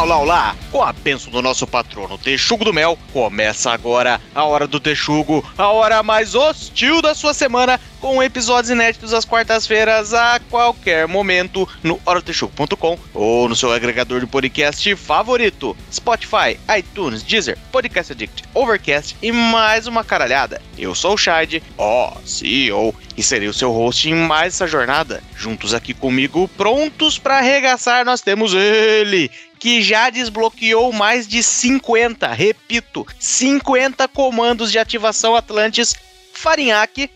Olá, olá! Com a bênção do nosso patrono Texugo do Mel, começa agora a Hora do Texugo, a hora mais hostil da sua semana, com episódios inéditos às quartas-feiras a qualquer momento no horatexugo.com ou no seu agregador de podcast favorito, Spotify, iTunes, Deezer, Podcast Addict, Overcast e mais uma caralhada. Eu sou o Shade, ó, CEO, e serei o seu host em mais essa jornada. Juntos aqui comigo, prontos para arregaçar, nós temos ele, que já desbloqueou mais de 50, repito, 50 comandos de ativação Atlantis Farinhaque.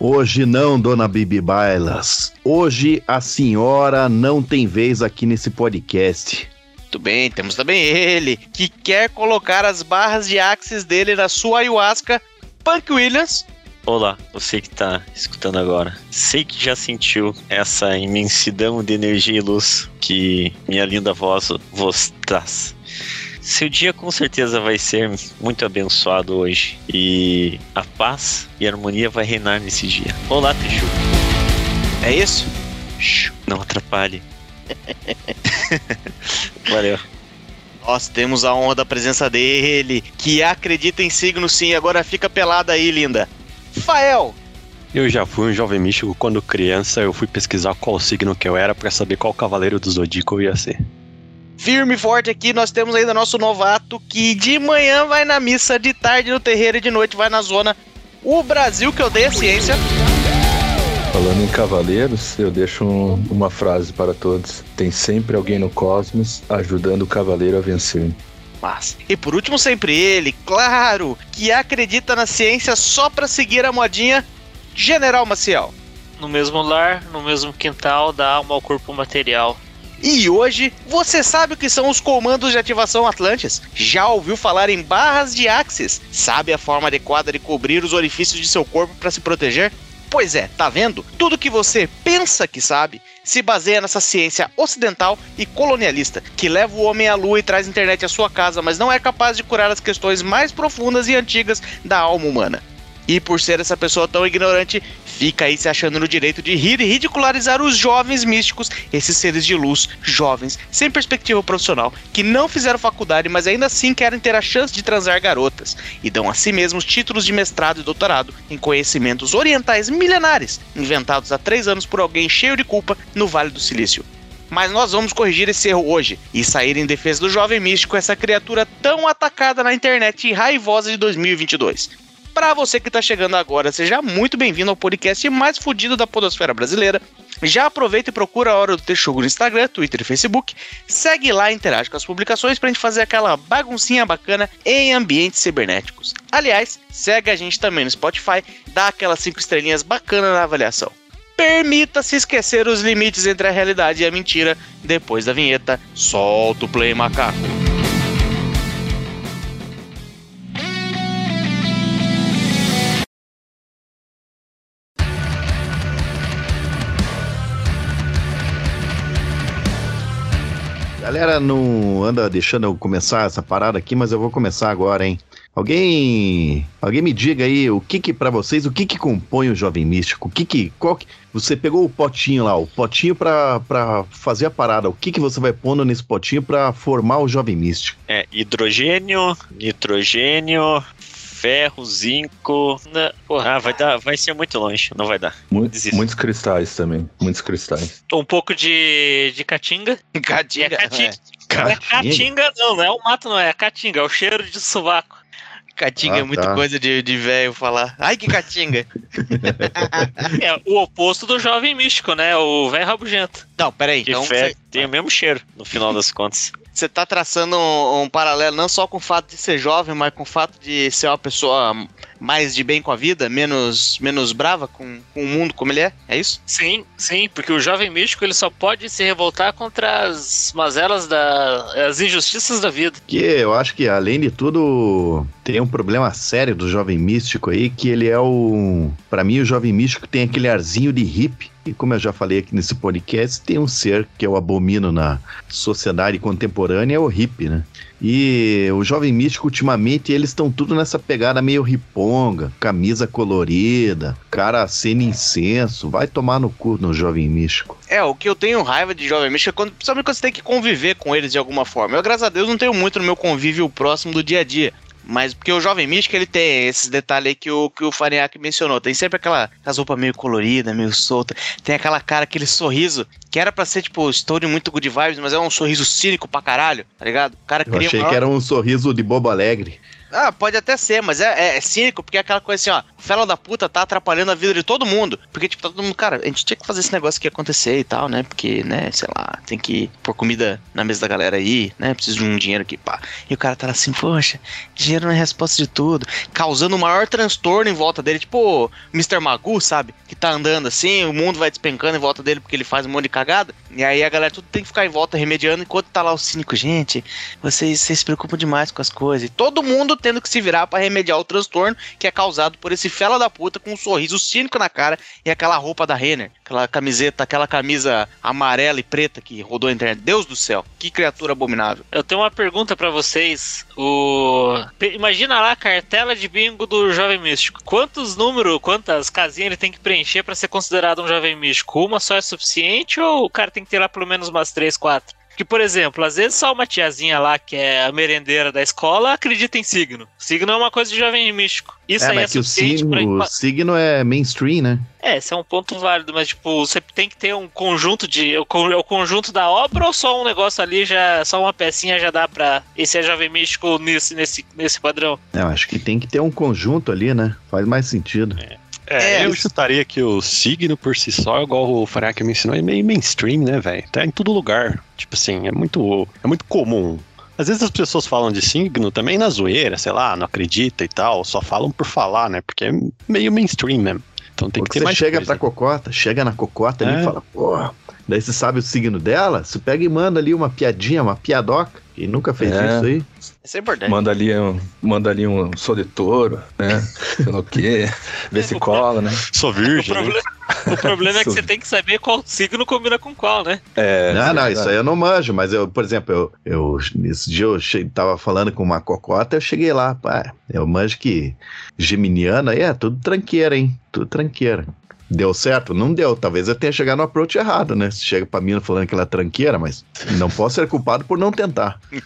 Hoje não, dona Bibi Bailas. Hoje a senhora não tem vez aqui nesse podcast. Muito bem, temos também ele, que quer colocar as barras de axis dele na sua ayahuasca, Punk Williams. Olá, você que está escutando agora. Sei que já sentiu essa imensidão de energia e luz que minha linda voz vos traz. Seu dia com certeza vai ser muito abençoado hoje e a paz e a harmonia vai reinar nesse dia. Olá, Teixu. É isso? Não atrapalhe. Valeu. Nós temos a honra da presença dele, que acredita em signo sim, agora fica pelada aí, linda. Fael. Eu já fui um jovem místico quando criança, eu fui pesquisar qual signo que eu era para saber qual cavaleiro do zodíaco eu ia ser. Firme e forte aqui, nós temos ainda nosso novato que de manhã vai na missa, de tarde no terreiro e de noite vai na zona. O Brasil que odeia ciência. Falando em cavaleiros, eu deixo um, uma frase para todos: tem sempre alguém no cosmos ajudando o cavaleiro a vencer. Mas, e por último, sempre ele, claro, que acredita na ciência só para seguir a modinha, General Maciel. No mesmo lar, no mesmo quintal, da alma ao corpo material. E hoje, você sabe o que são os comandos de ativação Atlantis? Já ouviu falar em barras de Axis? Sabe a forma adequada de cobrir os orifícios de seu corpo para se proteger? Pois é, tá vendo? Tudo que você pensa que sabe se baseia nessa ciência ocidental e colonialista, que leva o homem à lua e traz internet à sua casa, mas não é capaz de curar as questões mais profundas e antigas da alma humana. E por ser essa pessoa tão ignorante, fica aí se achando no direito de rir e ridicularizar os jovens místicos, esses seres de luz, jovens, sem perspectiva profissional, que não fizeram faculdade, mas ainda assim querem ter a chance de transar garotas, e dão a si mesmos títulos de mestrado e doutorado em conhecimentos orientais milenares, inventados há três anos por alguém cheio de culpa no Vale do Silício. Mas nós vamos corrigir esse erro hoje e sair em defesa do jovem místico, essa criatura tão atacada na internet e raivosa de 2022. Para você que está chegando agora, seja muito bem-vindo ao podcast mais fodido da podosfera brasileira. Já aproveita e procura a Hora do Texugo no Instagram, Twitter e Facebook. Segue lá e interage com as publicações para a gente fazer aquela baguncinha bacana em ambientes cibernéticos. Aliás, segue a gente também no Spotify, dá aquelas 5 estrelinhas bacanas na avaliação. Permita-se esquecer os limites entre a realidade e a mentira. Depois da vinheta, solta o play macaco. Galera, não anda deixando eu começar essa parada aqui, mas eu vou começar agora, hein? Alguém, alguém me diga aí o que que para vocês, o que que compõe o jovem místico? O que que, qual que, você pegou o potinho lá, o potinho para fazer a parada. O que que você vai pondo nesse potinho para formar o jovem místico? É hidrogênio, nitrogênio, ferro, zinco. Né? Porra, ah, vai, dar, vai ser muito longe, não vai dar. Muito, muitos cristais também, muitos cristais. Um pouco de, de caatinga. Caatinga. É caatinga. É. é caatinga, não, não é o mato, não, é a caatinga, é o cheiro de sovaco. Caatinga é ah, é muita tá. coisa de, de velho falar. Ai, que caatinga! é o oposto do jovem místico, né? O velho rabugento. Não, peraí. Que então você... tem o mesmo cheiro, no final das contas você tá traçando um, um, paralelo não só com o fato de ser jovem, mas com o fato de ser uma pessoa mais de bem com a vida, menos, menos brava com, com o mundo como ele é? É isso? Sim, sim, porque o jovem místico ele só pode se revoltar contra as mazelas da. as injustiças da vida. Que eu acho que, além de tudo, tem um problema sério do jovem místico aí, que ele é o. para mim, o jovem místico tem aquele arzinho de hippie. E como eu já falei aqui nesse podcast, tem um ser que eu abomino na sociedade contemporânea, é o hippie, né? E o Jovem Místico, ultimamente, eles estão tudo nessa pegada meio riponga, camisa colorida, cara acende incenso. Vai tomar no cu no Jovem Místico. É, o que eu tenho raiva de Jovem Místico é quando, principalmente quando você tem que conviver com eles de alguma forma. Eu, graças a Deus, não tenho muito no meu convívio próximo do dia a dia. Mas porque o Jovem Místico, ele tem esses detalhes aí que o, que o Fariak mencionou. Tem sempre aquela roupas meio colorida, meio solta. Tem aquela cara, aquele sorriso, que era pra ser, tipo, story muito good vibes, mas é um sorriso cínico pra caralho, tá ligado? O cara Eu achei que era um sorriso de bobo alegre. Ah, pode até ser, mas é, é- é cínico, porque é aquela coisa assim, ó, o fela da puta tá atrapalhando a vida de todo mundo. Porque, tipo, tá todo mundo, cara, a gente tinha que fazer esse negócio aqui acontecer e tal, né? Porque, né, sei lá, tem que pôr comida na mesa da galera aí, né? Preciso de um dinheiro aqui, pá. E o cara tá lá assim, poxa, dinheiro não é resposta de tudo. Causando o maior transtorno em volta dele, tipo Mr. Magoo, sabe? Que tá andando assim, o mundo vai despencando em volta dele porque ele faz um monte de cagada. E aí a galera tudo tem que ficar em volta remediando, enquanto tá lá o cínico, gente, vocês, vocês se preocupam demais com as coisas. E todo mundo tendo que se virar pra remediar o transtorno que é causado por esse fela da puta com um sorriso cínico na cara e aquela roupa da Renner, aquela camiseta, aquela camisa amarela e preta que rodou a internet. Deus do céu, que criatura abominável. Eu tenho uma pergunta pra vocês. O imagina lá a cartela de bingo do jovem místico. Quantos números, quantas casinhas ele tem que preencher pra ser considerado um jovem místico? Uma só é suficiente ou o cara tem que ter lá pelo menos umas três, quatro? Porque, por exemplo, às vezes só uma tiazinha lá, que é a merendeira da escola, acredita em signo. Signo é uma coisa de jovem místico. Isso é, aí é mas que o suficiente pra... signo, o signo é mainstream, né? É, esse é um ponto válido, mas tipo, você tem que ter um conjunto de. O, con- o conjunto da obra ou só um negócio ali, já só uma pecinha já dá pra. Esse é jovem místico nesse, nesse, nesse padrão. Eu acho que tem que ter um conjunto ali, né? Faz mais sentido. É, É, eu isso- chutaria que o signo por si só, igual o Faraque me ensinou, é meio mainstream, né, velho? Tá em todo lugar. Tipo assim, é muito, é muito comum. Às vezes as pessoas falam de signo também na zoeira, sei lá, não acredita e tal, só falam por falar, né? Porque é meio mainstream mesmo. Então tem que ter você mais chega coisa. pra cocota, chega na cocota ali É. e fala, porra. Daí você sabe o signo dela, você pega e manda ali uma piadinha, uma piadoca. Quem nunca fez É. isso aí? Isso é importante. Manda ali um, manda ali um sou de touro, né? Sei lá o quê. Vê se cola, né? Sou O virgem. né? problema, o problema é que você tem que saber qual signo combina com qual, né? É, não, não, isso aí eu não manjo, mas eu, por exemplo, eu, eu nesse dia eu che- tava falando com uma cocota, eu cheguei lá, pá, eu manjo que geminiana aí é tudo tranqueira, hein? Tudo tranqueira. Deu certo? Não deu. Talvez eu tenha chegado no approach errado, né? Chega pra mim falando que ela é tranqueira, mas não posso ser culpado por não tentar.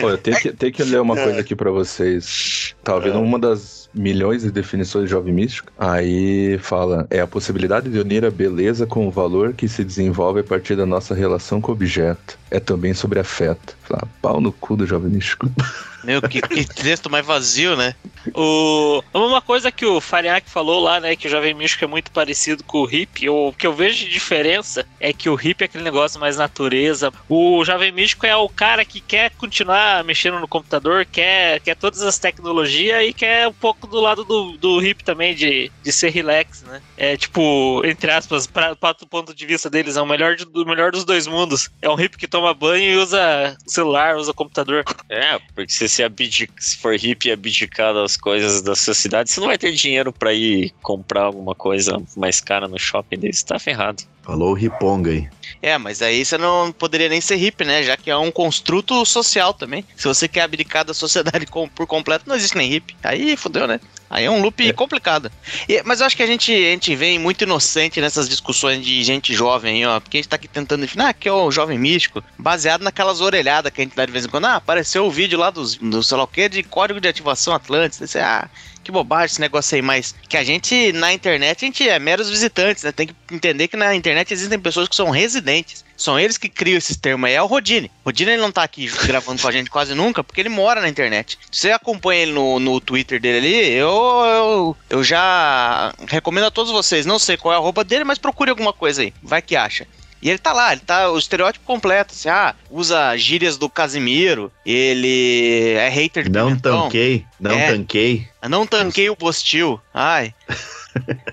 Pô, eu tenho que, tenho que ler uma coisa aqui pra vocês. Tava vendo uma das milhões de definições de jovem místico. Aí fala: é a possibilidade de unir a beleza com o valor que se desenvolve a partir da nossa relação com o objeto. É também sobre afeto. Fala, pau no cu do jovem místico. Meu, que, que texto mais vazio, né? O... Uma coisa que o Fariak falou lá, né? Que o Jovem Místico é muito parecido com o hippie. O que eu vejo de diferença é que o hippie é aquele negócio mais natureza. O Jovem Místico é o cara que quer continuar mexendo no computador, quer, quer todas as tecnologias e quer um pouco do lado do, do hippie também, de, de ser relax, né? É tipo, entre aspas, para o ponto de vista deles, é o melhor, do melhor dos dois mundos. É um hippie que toma banho e usa celular, usa computador. É, porque se você abdica, se for hippie e abdicar das coisas da sociedade, você não vai ter dinheiro pra ir comprar alguma coisa mais cara no shopping daí você tá ferrado. Falou o riponga aí. É, mas aí você não poderia nem ser hippie, né? Já que é um construto social também. Se você quer abdicar da sociedade com- por completo, não existe nem hippie. Aí fodeu, né? Aí é um loop complicado. E- mas eu acho que a gente, a gente vem muito inocente nessas discussões de gente jovem, aí, ó. Porque a gente tá aqui tentando definir, ah, que é o jovem místico, baseado naquelas orelhadas que a gente dá de vez em quando. Ah, apareceu o vídeo lá dos, do sei lá o quê, de código de ativação. Aí você, ah, que bobagem esse negócio aí, mas que a gente, na internet, a gente é meros visitantes, né? Tem que entender que na internet existem pessoas que são residentes. São eles que criam esses termos aí. É o Rodine. Rodine ele não tá aqui gravando com a gente quase nunca, porque ele mora na internet. Você acompanha ele no, no Twitter dele ali, eu, eu, eu já recomendo a todos vocês. Não sei qual é a roupa dele, mas procure alguma coisa aí. Vai que acha. E ele tá lá, ele tá o estereótipo completo, assim, ah, usa gírias do Casimiro, ele é hater de Não pimentão. tanquei, não É. tanquei. Não tanquei o Bostil. Ai.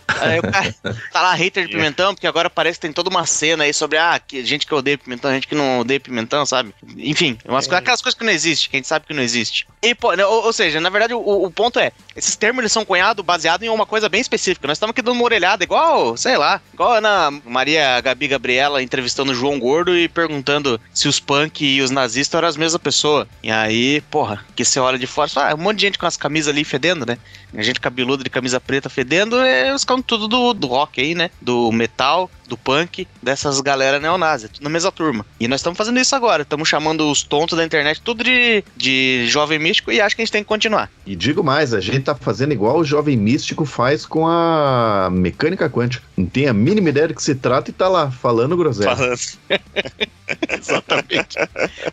Aí o cara tá lá hater de pimentão, porque agora parece que tem toda uma cena aí sobre, ah, que gente que odeia pimentão, gente que não odeia pimentão, sabe? Enfim, umas, É. aquelas coisas que não existem, que a gente sabe que não existe. E, né, ou, ou seja, na verdade, o, o ponto é, esses termos eles são cunhados baseados em uma coisa bem específica. Nós estamos aqui dando uma orelhada, igual, sei lá, igual a Ana Maria Gabi Gabriela entrevistando o João Gordo e perguntando se os punk e os nazistas eram as mesmas pessoas. E aí, porra, que você olha de fora, ah, um monte de gente com as camisas ali fedendo, né? A gente cabeludo de camisa preta fedendo, é os caras tudo do, do rock aí, né? Do metal, do punk, dessas galera neonazi, tudo na mesma turma. E nós estamos fazendo isso agora, estamos chamando os tontos da internet tudo de, de jovem místico e acho que a gente tem que continuar. E digo mais, a gente tá fazendo igual o jovem místico faz com a mecânica quântica. Não tem a mínima ideia do que se trata e tá lá, falando groselha. Falando. Exatamente.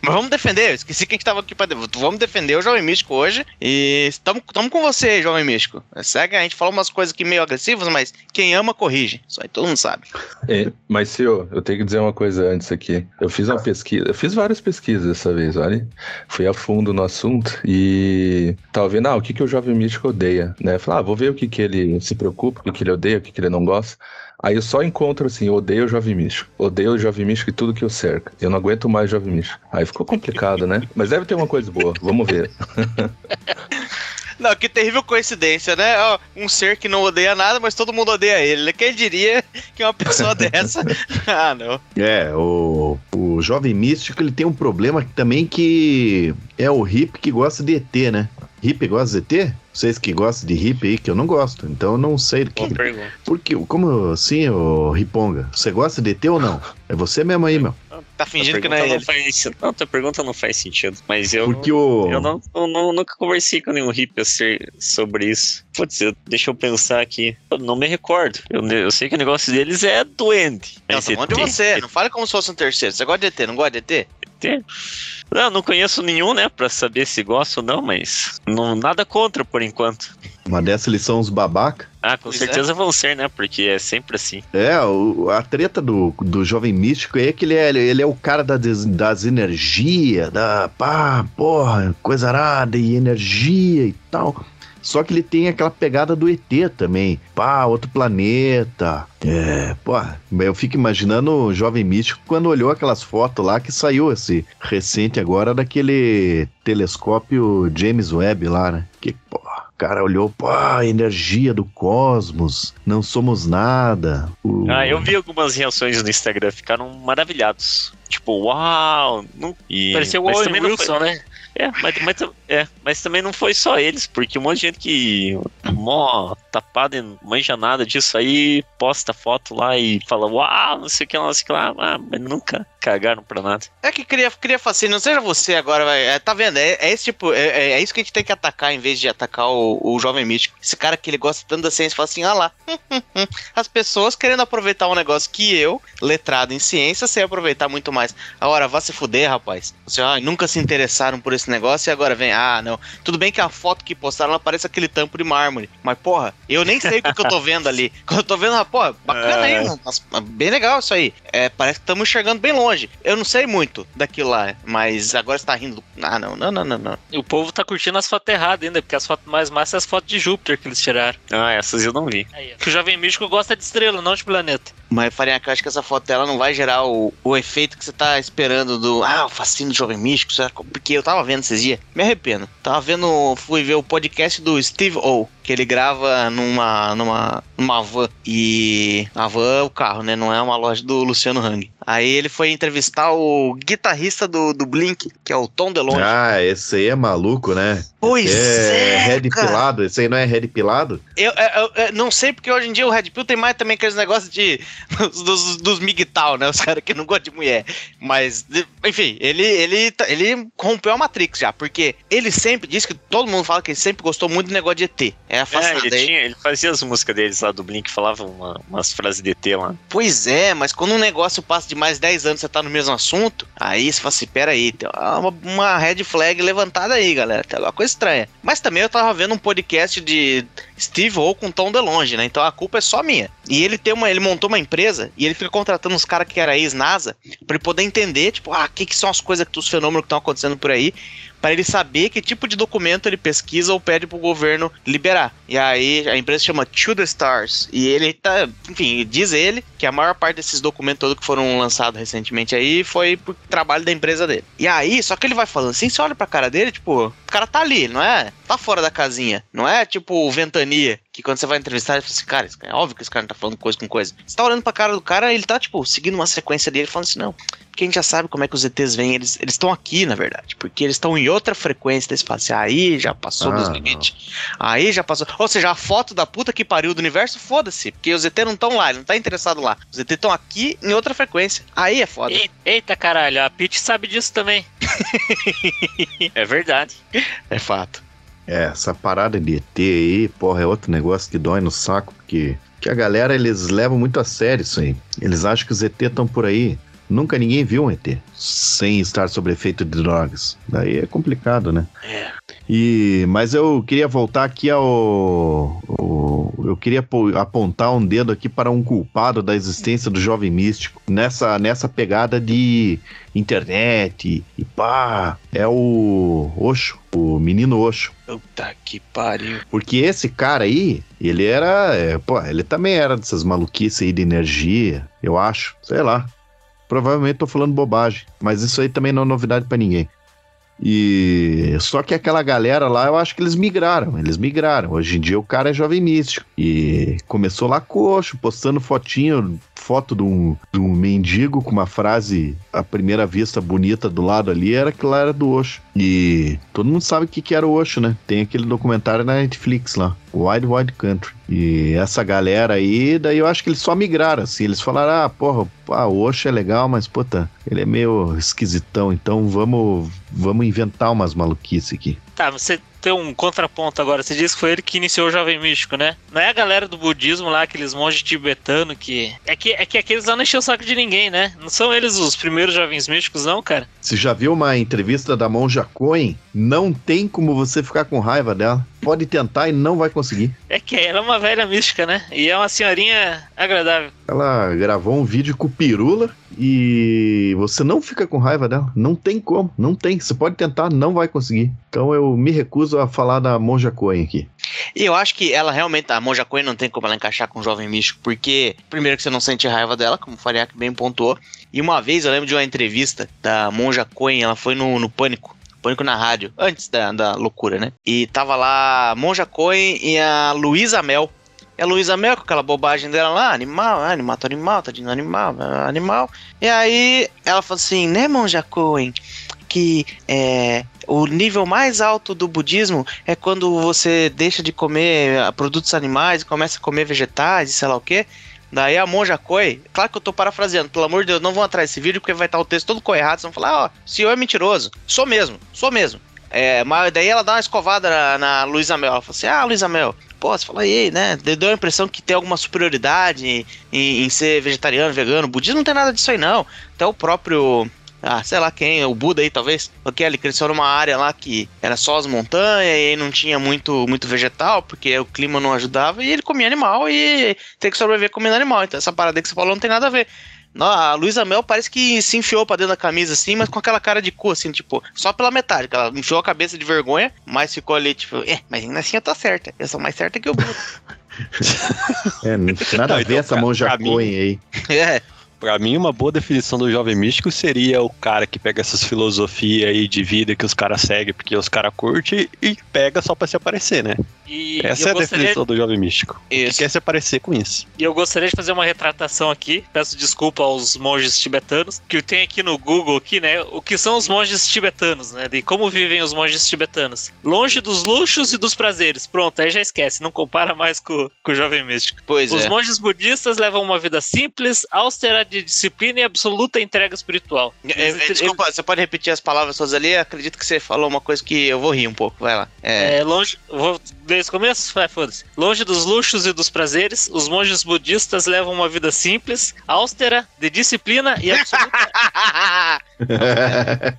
Mas vamos defender, eu esqueci que a gente tava aqui de- Vamos defender o Jovem Místico hoje. E estamos com você, Jovem Místico. Segue, a gente falou umas coisas aqui meio agressivas, mas quem ama, corrige. Isso aí todo mundo sabe. É, mas, senhor, eu tenho que dizer uma coisa antes aqui. Eu fiz uma pesquisa, eu fiz várias pesquisas dessa vez, olha. Fui a fundo no assunto e tava vendo, ah, o que, que o jovem místico odeia, né? Falei, ah, vou ver o que, que ele se preocupa, o que, que ele odeia, o que, que ele não gosta. Aí eu só encontro assim, odeio o jovem místico. Odeio o jovem místico e tudo que o cerca. Eu não aguento mais jovem místico. Aí ficou complicado, né? Mas deve ter uma coisa boa, vamos ver. Não, que terrível coincidência, né? Um ser que não odeia nada, mas todo mundo odeia ele. Quem diria que uma pessoa dessa. ah, não. É, o, o jovem místico ele tem um problema também que é o hippie que gosta de ET, né? Hippie gosta de ET? Vocês que gostam de hippie aí, que eu não gosto, então eu não sei do que. Boa pergunta. Por que, como assim, ô Riponga? Você gosta de ET ou não? É você mesmo aí, meu. Tá fingindo que não é não ele. faz. Não, tua pergunta não faz sentido. Mas eu. Porque o. Eu não, eu não- nunca conversei com nenhum hippie ser- sobre isso. Putz, eu- deixa eu pensar aqui. Eu não me recordo. Eu, eu sei que o negócio deles é doente. Não, Mas tá falando de você. Não fale como se fosse um terceiro. Você gosta de ET, não gosta de ET? ET? Não, não conheço nenhum, né, pra saber se gosta ou não, mas não, nada contra por enquanto. Uma dessas eles são os babaca. Ah, com Pois certeza vão ser, né? Porque é sempre assim. É, o- a treta do, do jovem místico é que ele é, ele é o cara da des- das energias, da pá, porra, coisa arada e energia e tal. Só que ele tem aquela pegada do ET também. Pá, outro planeta. É, porra, eu fico imaginando o jovem místico quando olhou aquelas fotos lá que saiu esse recente agora daquele telescópio James Webb lá, né? Que, porra, o cara olhou, pô, a energia do cosmos, não somos nada. O- Ah, eu vi algumas reações no Instagram, ficaram maravilhados. Tipo, uau! Não... E, Parecia o Owen não foi- Wilson, né? É mas, mas, é, mas também não foi só eles, porque um monte de gente que mó tapada e manja nada disso aí, posta foto lá e fala, uau, não sei o que lá, não sei o que lá, ah, mas nunca cagaram pra nada. É que cria, cria fascínio. Não seja você agora, vai. É, tá vendo? É, é esse tipo. É, é- é isso que a gente tem que atacar em vez de atacar o, o jovem místico. Esse cara que ele gosta tanto da ciência fala assim: ah lá. As pessoas querendo aproveitar um negócio que eu, letrado em ciência, sei aproveitar muito mais. Agora, vá se fuder, rapaz. Você, ah, nunca se interessaram por esse negócio e agora vem, ah, não. Tudo bem que a foto que postaram ela parece aquele tampo de mármore. Mas, porra, eu nem sei o que, que eu tô vendo ali. Quando eu tô vendo, ah, pô, bacana É. aí, mano. Nossa, bem legal isso aí. É, parece que estamos enxergando bem longe. Eu não sei muito daquilo lá, mas agora você tá rindo. Ah, não, não, não, não, não. E o povo tá curtindo as fotos erradas ainda, porque as fotos mais massas são as fotos de Júpiter que eles tiraram. Ah, essas eu não vi. Aí, que o Jovem Místico gosta de estrela, não de planeta. Mas, Farinha, eu acho que essa foto dela não vai gerar o, o efeito que você tá esperando do. Ah, o fascínio do jovem místico. será que- Porque eu tava vendo esses dias. Me arrependo. Tava vendo. Fui ver o podcast do Steve O. Que ele grava numa. numa. numa van. E. A van é o carro, né? Não é uma loja do Luciano Hang. Aí ele foi entrevistar o guitarrista do, do Blink, que é o Tom DeLonge. Ah, esse aí é maluco, né? Pois é, é, Red cara. pilado. Esse aí não é Red pilado? Eu, eu- eu- eu não sei porque hoje em dia o Red Pill tem mais também aqueles negócios de dos, dos, migtal, né? Os caras que não gostam de mulher. Mas, enfim, ele, ele, tá- ele rompeu a Matrix já, porque ele sempre disse que todo mundo fala que ele sempre gostou muito do negócio de ET. É É, ele, aí. tinha, ele fazia as músicas deles lá do Blink, falava uma- umas frases de ET lá. Pois é, mas quando um negócio passa de mais 10 anos e você tá no mesmo assunto, aí você fala assim, peraí, tem uma, uma red flag levantada aí, galera. Tem alguma coisa estranha. Mas também eu tava vendo um podcast de Steve ou com Tom DeLonge, né? Então a culpa é só minha. E ele tem uma, ele montou uma empresa e ele fica contratando uns caras que era ex-NASA para poder entender, tipo, ah, o que, que são as coisas, os fenômenos que estão acontecendo por aí, para ele saber que tipo de documento ele pesquisa ou pede pro governo liberar. E aí a empresa chama To The Stars. E ele tá, enfim, diz ele que a maior parte desses documentos todos que foram lançados recentemente aí foi por trabalho da empresa dele. E aí, só que ele vai falando assim, você olha pra cara dele, tipo, o cara tá ali, não é? Tá fora da casinha. Não é tipo o Ventania, que quando você vai entrevistar, ele fala assim, cara, é óbvio que esse cara não tá falando coisa com coisa. Você tá olhando pra cara do cara, ele tá, tipo, seguindo uma sequência dele, falando assim, não, porque a gente já sabe como é que os ETs vêm, eles estão aqui, na verdade, porque eles estão em outra frequência desse espaço. Aí já passou Ah, dos limites. Aí já passou. Ou seja, a foto da puta que pariu do universo, foda-se, porque os ET não estão lá, ele não tá interessado lá. Os ET estão aqui em outra frequência. Aí é foda. Ei- Eita caralho, a Peach sabe disso também. é verdade. É fato. É, essa parada de ET aí, porra, é outro negócio que dói no saco, porque que a galera, eles levam muito a sério isso aí. Eles acham que os ET estão por aí. Nunca ninguém viu um ET sem estar sob efeito de drogas. Daí é complicado, né? É. E, mas eu queria voltar aqui ao, ao- eu queria apontar um dedo aqui para um culpado da existência do jovem místico nessa nessa pegada de internet e pá, é o Oxo, o menino Oxo. Puta que pariu. Porque esse cara aí, ele era. é, pô, ele também era dessas maluquices aí de energia, eu acho. Sei lá. Provavelmente tô falando bobagem. Mas isso aí também não é novidade pra ninguém. E só que aquela galera lá, eu acho que eles migraram, eles migraram. Hoje em dia o cara é jovem místico. E começou lá coxo, postando fotinho, foto de um, de um mendigo com uma frase à primeira vista bonita do lado ali, era que lá era do Osho. E todo mundo sabe o que, que era o Osho, né? Tem aquele documentário na Netflix lá, Wide Wide Country. E essa galera aí, daí eu acho que eles só migraram, assim. Eles falaram, ah, porra, ah, o Osho é legal, mas, puta, ele é meio esquisitão, então vamos, vamos inventar umas maluquices aqui. Tá, você tem um contraponto agora. Você disse que foi ele que iniciou o Jovem Místico, né? Não é a galera do budismo lá, aqueles monges tibetanos que. É que, é que aqueles lá não encheu o saco de ninguém, né? Não são eles os primeiros jovens místicos, não, cara? Você já viu uma entrevista da Monja Coen? Não tem como você ficar com raiva dela. Pode tentar e não vai conseguir. É que ela é uma velha mística, né? E é uma senhorinha agradável. Ela gravou um vídeo com Pirula e você não fica com raiva dela. Não tem como, não tem. Você pode tentar, não vai conseguir. Então eu me recuso a falar da Monja Coen aqui. E eu acho que ela realmente, a Monja Coen não tem como ela encaixar com o Jovem Místico, porque, primeiro, que você não sente raiva dela, como o Fariak bem pontuou. E uma vez eu lembro de uma entrevista da Monja Coen, ela foi no, no Pânico. Pânico na rádio, antes da, da loucura, né? E tava lá a Monja Coen e a Luísa Mel. E a Luísa Mel, com aquela bobagem dela lá, animal, ah, animal, tô animal, tá de animal, ah, animal. E aí ela falou assim, né, Monja Coen, que é, o nível mais alto do budismo é quando você deixa de comer ah, produtos animais e começa a comer vegetais e sei lá o quê. Daí a monja Koi, claro que eu tô parafraseando, pelo amor de Deus, não vão atrás desse vídeo porque vai estar o texto todo correto. Vocês vão falar, ó, o senhor é mentiroso. Sou mesmo, sou mesmo. É, mas daí ela dá uma escovada na, na Luísa Mel. Ela fala assim: Ah, Luísa Mel, pô, você fala aí, né? Deu a impressão que tem alguma superioridade em, em- em ser vegetariano, vegano. budismo não tem nada disso aí, não. Até o próprio. Ah, sei lá quem, o Buda aí talvez. Porque ele cresceu numa área lá que era só as montanhas e não tinha muito, muito vegetal, porque o clima não ajudava, e ele comia animal e tem que sobreviver comendo animal. Então essa parada que você falou não tem nada a ver. A Luísa Mel parece que se enfiou pra dentro da camisa assim, mas com aquela cara de cu, assim, tipo, só pela metade. que Ela enfiou a cabeça de vergonha, mas ficou ali, tipo, é, mas ainda assim eu tô certa. Eu sou mais certa que o Buda. É, não tem nada a ver então, essa mim- Coen aí. é, Pra mim, uma boa definição do jovem místico seria o cara que pega essas filosofias aí de vida que os caras seguem porque os caras curtem e pega só pra se aparecer, né? E Essa eu é a gostaria, definição do jovem místico. Que isso. quer se aparecer com isso. e eu gostaria de fazer uma retratação aqui. Peço desculpa aos monges tibetanos. Que tem aqui no Google aqui, né? O que são os monges tibetanos, né? De como vivem os monges tibetanos. Longe dos luxos e dos prazeres. Pronto, aí já esquece. Não compara mais com, com o jovem místico. Pois Os é. monges budistas levam uma vida simples, austera de disciplina e absoluta entrega espiritual. É, é, desculpa, você pode repetir as palavras suas ali? Acredito que você falou uma coisa que eu vou rir um pouco. Vai lá. É, É, longe. Vou desde o começo? Vai, foda-se. Longe dos luxos e dos prazeres, os monges budistas levam uma vida simples, austera, de disciplina e absoluta,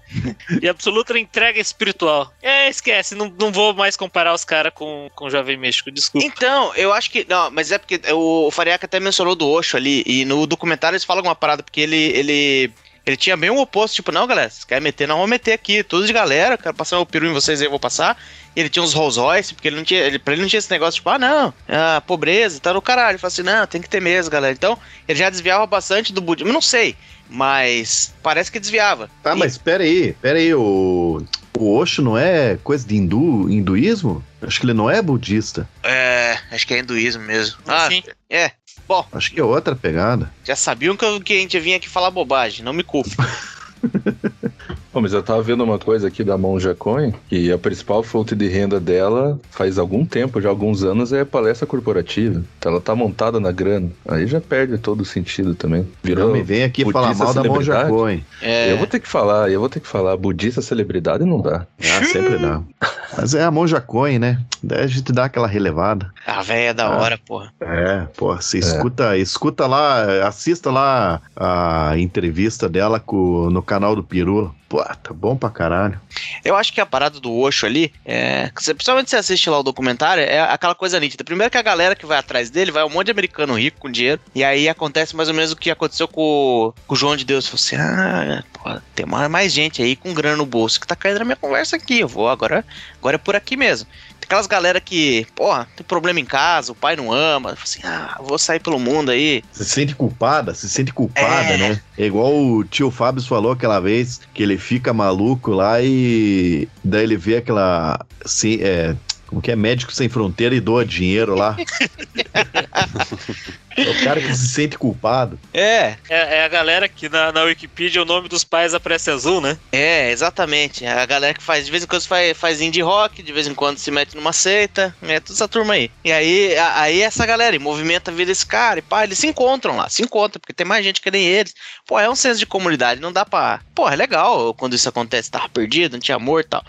e absoluta entrega espiritual. É, esquece, não, não vou mais comparar os caras com, com o Jovem Místico, desculpa. Então, eu acho que. Não, mas é porque o Fariaca até mencionou do Osho ali, e no documentário eles falam alguma parada, porque ele. ele ele tinha bem o oposto, tipo, não, galera, vocês querem meter, não vamos meter aqui, tudo de galera, quero passar o peru em vocês aí, eu vou passar. E ele tinha uns Rolls Royce, porque ele não tinha, ele, pra ele não tinha esse negócio, tipo, ah, não, ah, pobreza, tá no caralho. Ele falou assim, não, tem que ter mesmo, galera. Então, ele já desviava bastante do budismo, eu não sei, mas parece que desviava. Tá, E- mas pera aí, pera aí, o, o Osho não é coisa de hindu, hinduísmo? Acho que ele não é budista. É, acho que é hinduísmo mesmo. Ah, Sim. é. Bom, Acho que é outra pegada. já sabiam que, eu, que a gente vinha aqui falar bobagem, não me culpe. Pô, mas eu tava vendo uma coisa aqui da Monja Coin, que a principal fonte de renda dela faz algum tempo, já alguns anos, é palestra corporativa. Então ela tá montada na grana. Aí já perde todo o sentido também. Virou. não me vem aqui falar mal da Monja? Coin. É, Eu vou ter que falar, eu vou ter que falar. Budista celebridade não dá. Ah, sempre dá. Mas é a Monja Coin, né? Daí a gente dá aquela relevada. A véia é da Ah. hora, porra. É, pô, você escuta, escuta lá, assista lá a entrevista dela com, no canal do Peru. Pô, tá bom pra caralho. Eu acho que a parada do Osho ali, é, você- principalmente se você assiste lá o documentário, é aquela coisa nítida. Primeiro que a galera que vai atrás dele vai um monte de americano rico com dinheiro, e aí acontece mais ou menos o que aconteceu com, o- com o João de Deus. Falou assim: ah, pô, tem mais, mais gente aí com grana no bolso que tá caindo na minha conversa aqui. Eu vou agora, agora é por aqui mesmo. Aquelas galera que, porra, tem problema em casa, o pai não ama. Assim: ah, vou sair pelo mundo aí. Se sente culpada, se sente culpada, É. né? É igual o tio Fábio falou aquela vez, que ele fica maluco lá e daí ele vê aquela. Assim, é, como que é? Médico Sem Fronteira e doa dinheiro lá. é o cara que se sente culpado. É, É, é a galera que na, na Wikipedia o nome dos pais aparece azul, né? É, exatamente. A galera que faz, de vez em quando faz, faz indie rock, de vez em quando se mete numa seita, é toda essa turma aí. E aí, a- aí essa galera, e movimenta a vida desse cara, e pá, eles se encontram lá, se encontram, porque tem mais gente que nem eles. Pô, é um senso de comunidade, não dá pra. Pô, é legal quando isso acontece, tava perdido, não tinha amor e tal.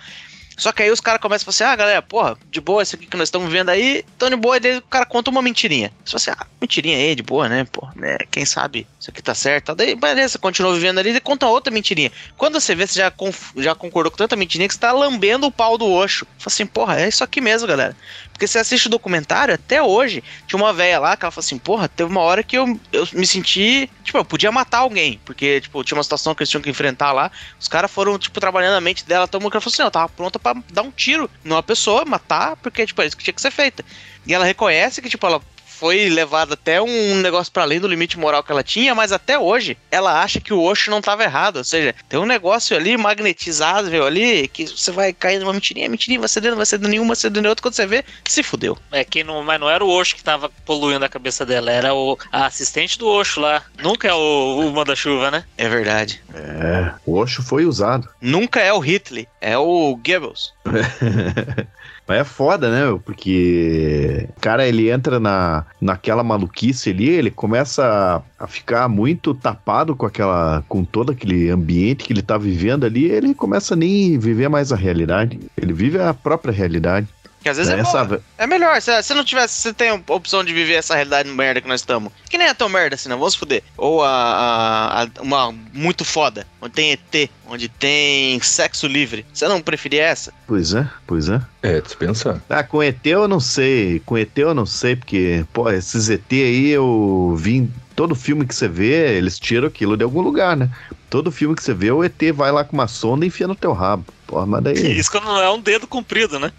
Só que aí os caras começam a falar assim: ah, galera, porra, de boa, isso aqui que nós estamos vivendo aí, tão de boa, e daí o cara conta uma mentirinha. Você fala assim: ah, mentirinha aí, de boa, né, pô, né, quem sabe isso aqui tá certo. Daí, beleza, continua vivendo ali e conta outra mentirinha. Quando você vê, você já, já concordou com tanta mentirinha que você tá lambendo o pau do Osho. Fala assim, porra, é isso aqui mesmo, galera. Porque você assiste o documentário, até hoje, tinha uma velha lá que ela falou assim, porra, teve uma hora que eu, eu me senti, tipo, eu podia matar alguém, porque, tipo, tinha uma situação que eles tinham que enfrentar lá, os caras foram, tipo, trabalhando na mente dela, mundo que ela falou assim, não, eu tava pronta pra dar um tiro numa pessoa, matar, porque, tipo, é isso que tinha que ser feito. E ela reconhece que, tipo, ela foi levada até um negócio pra além do limite moral que ela tinha, mas até hoje ela acha que o Osho não tava errado. Ou seja, tem um negócio ali magnetizado, viu, ali, que você vai cair numa mentirinha, mentirinha, vai cedendo, vai cedendo nenhuma, cedendo outra, quando você vê, se fudeu. É, quem não, mas não era o Osho que tava poluindo a cabeça dela, era o a assistente do Osho lá. Nunca é o, o manda-chuva, né? É verdade. É, o Osho foi usado. Nunca é o Hitler, é o Goebbels. Mas é foda, né? Porque o cara ele entra na, naquela maluquice ali, ele começa a, a ficar muito tapado com aquela, com todo aquele ambiente que ele tá vivendo ali, ele começa a nem viver mais a realidade. Ele vive a própria realidade. Que às vezes é, boa. é melhor. Se se não tivesse, você tem a opção de viver essa realidade merda que nós estamos. Que nem é tão merda assim, não. Vamos fuder. Ou a, a- a- uma muito foda, onde tem ET, onde tem sexo livre. Você não preferia essa? Pois é, pois é. É, dispensar. Ah, com ET eu não sei. Com ET eu não sei, porque, pô, esses ET aí eu vi. Todo filme que você vê, eles tiram aquilo de algum lugar, né? Todo filme que você vê, o ET vai lá com uma sonda e enfia no teu rabo. Porra, mas daí. Isso quando não é um dedo comprido, né?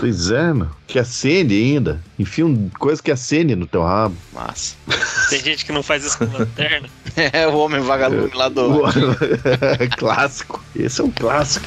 Pois é, meu. Que acende ainda. Enfia um, coisa que acende no teu rabo. Massa. Tem gente que não faz isso com lanterna. É o homem vagalume lá do. clássico. Esse é um clássico.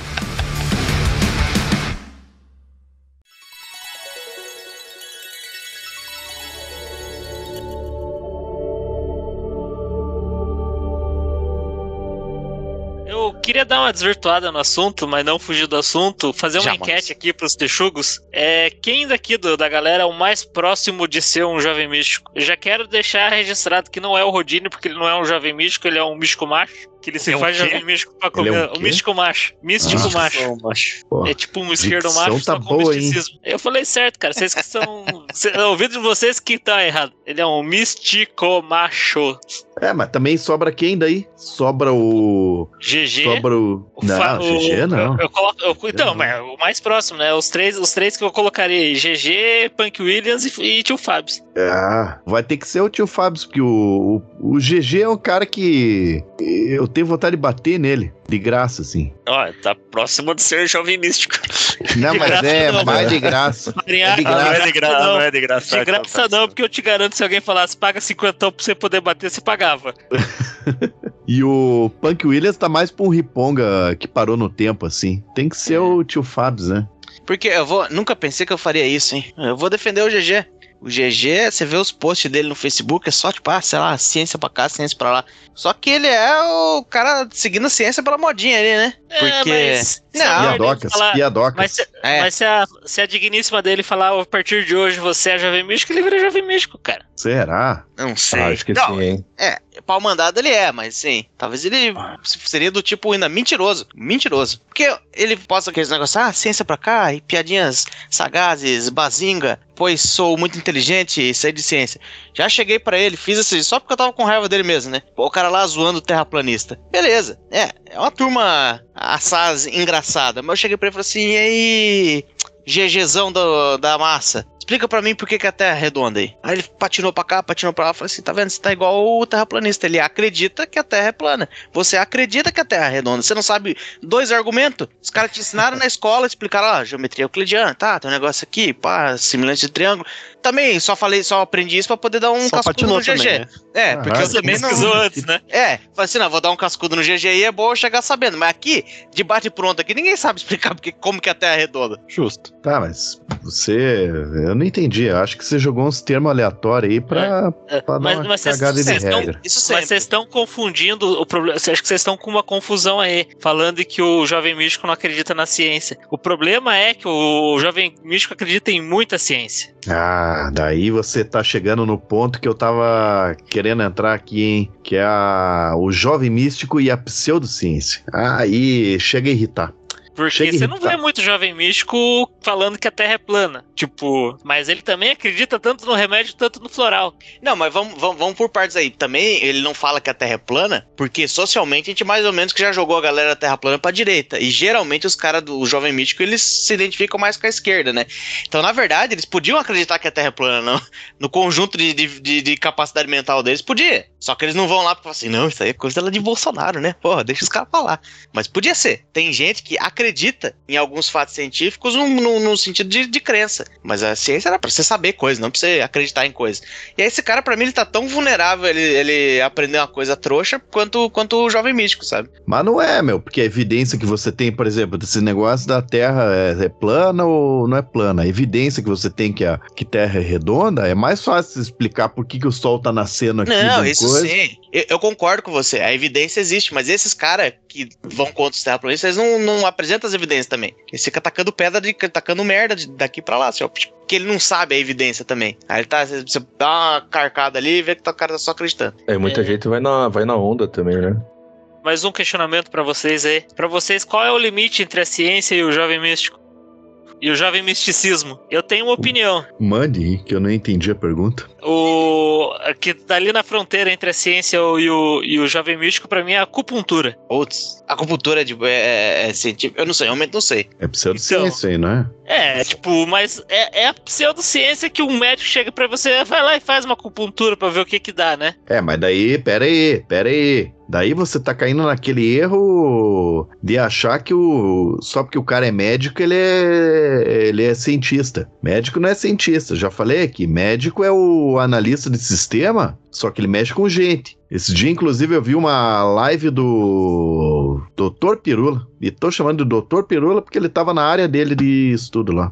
Dar uma desvirtuada no assunto, mas não fugir do assunto, fazer uma Jamais. enquete aqui pros texugos. É, quem daqui do- da galera é o mais próximo de ser um jovem místico? Eu já quero deixar registrado que não é o Rodine, porque ele não é um jovem místico, ele é um místico macho. Que ele se É um faz quê? jovem místico pra é comer. um um quê? místico macho. Místico Ah. macho. Macho. É tipo um esquerdo macho, tá só com boa, hein? misticismo. Eu falei certo, cara. Vocês que são. Cê, eu ouvi de vocês que tá errado. Ele é um místico macho. É, mas também sobra quem daí? Sobra o. GG. Sobra o. O Não, fa- o- GG não. Eu, eu coloco, eu- então, mas o mais próximo, né? Os três, os três que eu colocaria aí: GG, Punk Williams e, e Tio Fábio. Ah, vai ter que ser o tio Fábio, porque o, o, o GG é um cara que eu tenho vontade de bater nele, de graça, assim. Ó, tá próximo de ser jovem místico. Não, De mas graça é não, mais né? de graça. Farinha- de Ah, graça. não é de graça, não. não é de graça. De graça não, porque eu te garanto, se alguém falasse paga 50 pra você poder bater, você pagava. E o Punk Williams tá mais pra um riponga que parou no tempo, assim. Tem que ser o tio Fábio, né? Porque eu vou. Nunca pensei que eu faria isso, hein? Eu vou defender o GG. O GG, você vê os posts dele no Facebook, é só tipo, ah, sei lá, ciência pra cá, ciência pra lá. Só que ele é o cara seguindo a ciência pela modinha ali, né? Porque- É, mas, se Não, Piadocas, falar- piadocas. Mas se, É. mas se a, se a digníssima dele falar a partir de hoje você é jovem místico, ele vira jovem místico, cara. Será? Não sei. Ah, acho que não, sim, hein? É, pau mandado ele é, mas sim. Talvez ele seria do tipo ainda mentiroso. Mentiroso. Porque ele posta aqueles negócios, ah, ciência pra cá, e piadinhas sagazes, bazinga, pois sou muito inteligente e sei de ciência. Já cheguei pra ele, fiz assim, só porque eu tava com raiva dele mesmo, né? O cara lá zoando o terraplanista. Beleza, é, é uma turma assaz engraçada. Mas eu cheguei pra ele e falei assim, e aí, GGzão do, da massa? Explica pra mim por que, que a Terra é redonda aí. Aí ele patinou pra cá, patinou pra lá, falou assim: tá vendo? Você tá igual o terraplanista. Ele acredita que a Terra é plana. Você acredita que a Terra é redonda. Você não sabe dois argumentos. Os caras te ensinaram na escola, explicaram lá, geometria euclidiana, tá, tem um negócio aqui, pá, semelhante de triângulo. Também só falei, só aprendi isso pra poder dar um Só cascudo no GG. também, né? É, Ah, porque eu também não. Antes, né? É, falei assim, não, vou dar um cascudo no GG e é bom eu chegar sabendo. Mas aqui, de bate pronto aqui, ninguém sabe explicar porque, como que a Terra é redonda. Justo. Tá, mas você. Eu não entendi. Eu acho que você jogou uns termos aleatórios aí pra, É, pra dar mas, uma mas vocês, cagada de vocês estão, regra. Isso mas vocês estão confundindo o problema. Acho que vocês estão com uma confusão aí, falando que o jovem místico não acredita na ciência. O problema é que o jovem místico acredita em muita ciência. Ah, daí você tá chegando no ponto que eu tava querendo entrar aqui, hein? Que é a, o jovem místico e a pseudociência. Aí chega a irritar. Porque Chega você não vê muito jovem místico falando que a Terra é plana. Tipo, mas ele também acredita tanto no remédio, tanto no floral. Não, mas vamos, vamos, vamos por partes aí. Também ele não fala que a Terra é plana, porque socialmente a gente mais ou menos que já jogou a galera da Terra plana pra direita. E geralmente os caras do Jovem Místico, eles se identificam mais com a esquerda, né? Então, na verdade, eles podiam acreditar que a Terra é plana, não? No conjunto de, de, de- de capacidade mental deles, podia. Só que eles não vão lá pra falar assim, não, isso aí é coisa de Bolsonaro, né? Porra, deixa os caras falar. Mas podia ser. Tem gente que acredita em alguns fatos científicos no sentido de, de crença. Mas a ciência era pra você saber coisas, não pra você acreditar em coisas. E aí esse cara, pra mim, ele tá tão vulnerável ele, ele aprender uma coisa trouxa quanto, quanto o jovem místico, sabe? Mas não é, meu, porque a evidência que você tem, por exemplo, desse negócio da Terra é, é plana ou não é plana. A evidência que você tem que a que Terra é redonda é mais fácil explicar por que, que o Sol tá nascendo aqui. Não, isso coisa. sim. Eu, eu concordo com você. A evidência existe, mas esses caras que vão contra os terraplanistas, eles não, não apresentam as evidências também. Eles ficam tacando pedra, de, tacando merda de- daqui pra lá, assim, ó. Porque ele não sabe a evidência também. Aí ele tá, você dá uma carcada ali e vê que o cara tá só acreditando. É, muita É. gente vai na, vai na onda também, né? Mais um questionamento pra vocês aí. Pra vocês, qual é o limite entre a ciência e o jovem místico? E o jovem misticismo? Eu tenho uma opinião. Mande, que eu não entendi a pergunta. O que dali na fronteira entre a ciência e o, e o jovem místico, pra mim, é a acupuntura. Putz, acupuntura é, de, é, é, é científica. Eu não sei, realmente não sei. É pseudociência aí, não é? É, tipo, mas é, é a pseudociência que um médico chega pra você, vai lá e faz uma acupuntura pra ver o que que dá, né? É, mas daí, pera aí, pera aí. Daí você tá caindo naquele erro de achar que o só porque o cara é médico, ele é ele é cientista. Médico não é cientista. Já falei aqui, médico é o analista de sistema, só que ele mexe com gente. Esse dia, inclusive, eu vi uma live do do Dr. Pirula. E tô chamando de Dr. Pirula porque ele tava na área dele de estudo lá.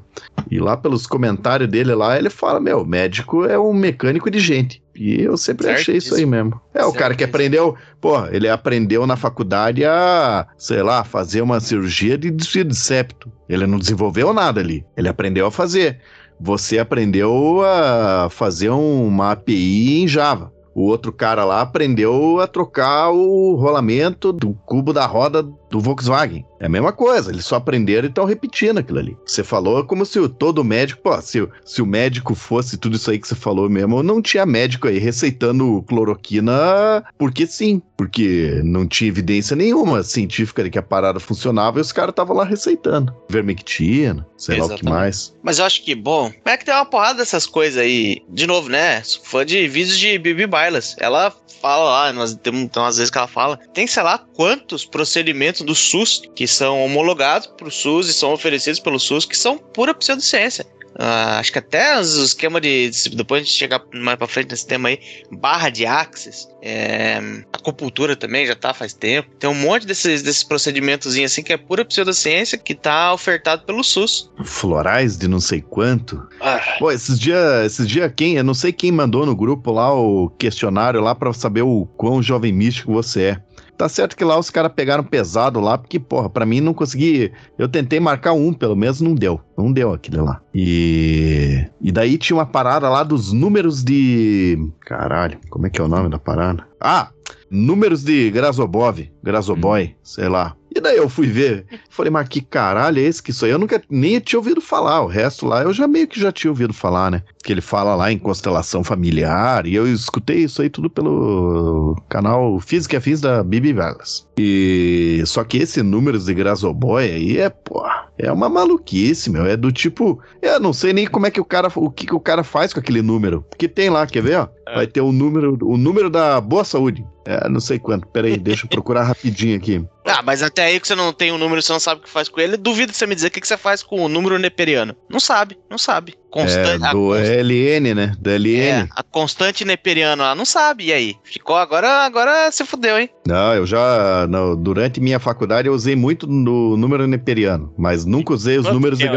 E lá pelos comentários dele lá, ele fala: Meu, médico é um mecânico de gente. E eu sempre achei isso aí mesmo. É, o cara que Certíssimo. aprendeu, pô, ele aprendeu na faculdade a, sei lá, fazer uma cirurgia de desvio de septo. Ele não desenvolveu nada ali. Ele aprendeu a fazer. Você aprendeu a fazer um- uma API em Java. O outro cara lá aprendeu a trocar o rolamento do cubo da roda do Volkswagen. É a mesma coisa, eles só aprenderam e estão repetindo aquilo ali. Você falou como se o- todo médico, pô, se, o- se o médico fosse tudo isso aí que você falou mesmo, não tinha médico aí receitando cloroquina porque sim, porque não tinha evidência nenhuma científica de que a parada funcionava e os caras estavam lá receitando. Vermectina, sei lá o que Exatamente. mais. Mas eu acho que, bom, é que tem uma porrada dessas coisas aí. De novo, né? Fã de vídeos de Bibi Bailas. Ela fala lá, nós temos tem umas vezes que ela fala, tem sei lá quantos procedimentos do SUS que são homologados pro SUS e são oferecidos pelo SUS que são pura pseudociência. Ah, acho que até os esquema de. Depois a gente chegar mais pra frente nesse tema aí, barra de axis, é, acupuntura também já tá faz tempo. Tem um monte desses, desses procedimentos assim que é pura pseudociência que tá ofertado pelo SUS. Florais de não sei quanto. Ah, Pô, esses dias, esses dia quem, eu não sei quem mandou no grupo lá o questionário lá pra saber o quão jovem místico você é. Tá certo que lá os caras pegaram pesado lá, porque, porra, pra mim não consegui. Eu tentei marcar um, pelo menos não deu. Não deu aquele lá. E. E daí tinha uma parada lá dos números de. Caralho, como é que é o nome da parada? Ah! Números de Grasobov, Grasoboy, sei lá. E daí eu fui ver, falei, mas que caralho é esse que isso aí? Eu nunca nem tinha ouvido falar. O resto lá eu já meio que já tinha ouvido falar, né? Que ele fala lá em constelação familiar. E eu escutei isso aí tudo pelo canal Física e Afins da Bibi Vargas. E só que esse números de Grasoboy aí é, pô, é uma maluquice, meu. É do tipo, eu não sei nem como é que o cara, o que, que o cara faz com aquele número. Porque tem lá, quer ver, ó? Vai ter o número, o número da boa saúde. É, não sei quanto. Pera aí, deixa eu procurar rapidinho aqui. Ah, mas até aí que você não tem o número, você não sabe o que faz com ele. Duvido você me dizer o que que você faz com o número neperiano. Não sabe, não sabe. É, Constante. a, do const- LN, né? Do LN. é, a constante neperiano lá, não sabe. E aí? Ficou agora, agora se fudeu, hein? Não, eu já. não, durante minha faculdade eu usei muito no número neperiano, mas nunca usei os números de é?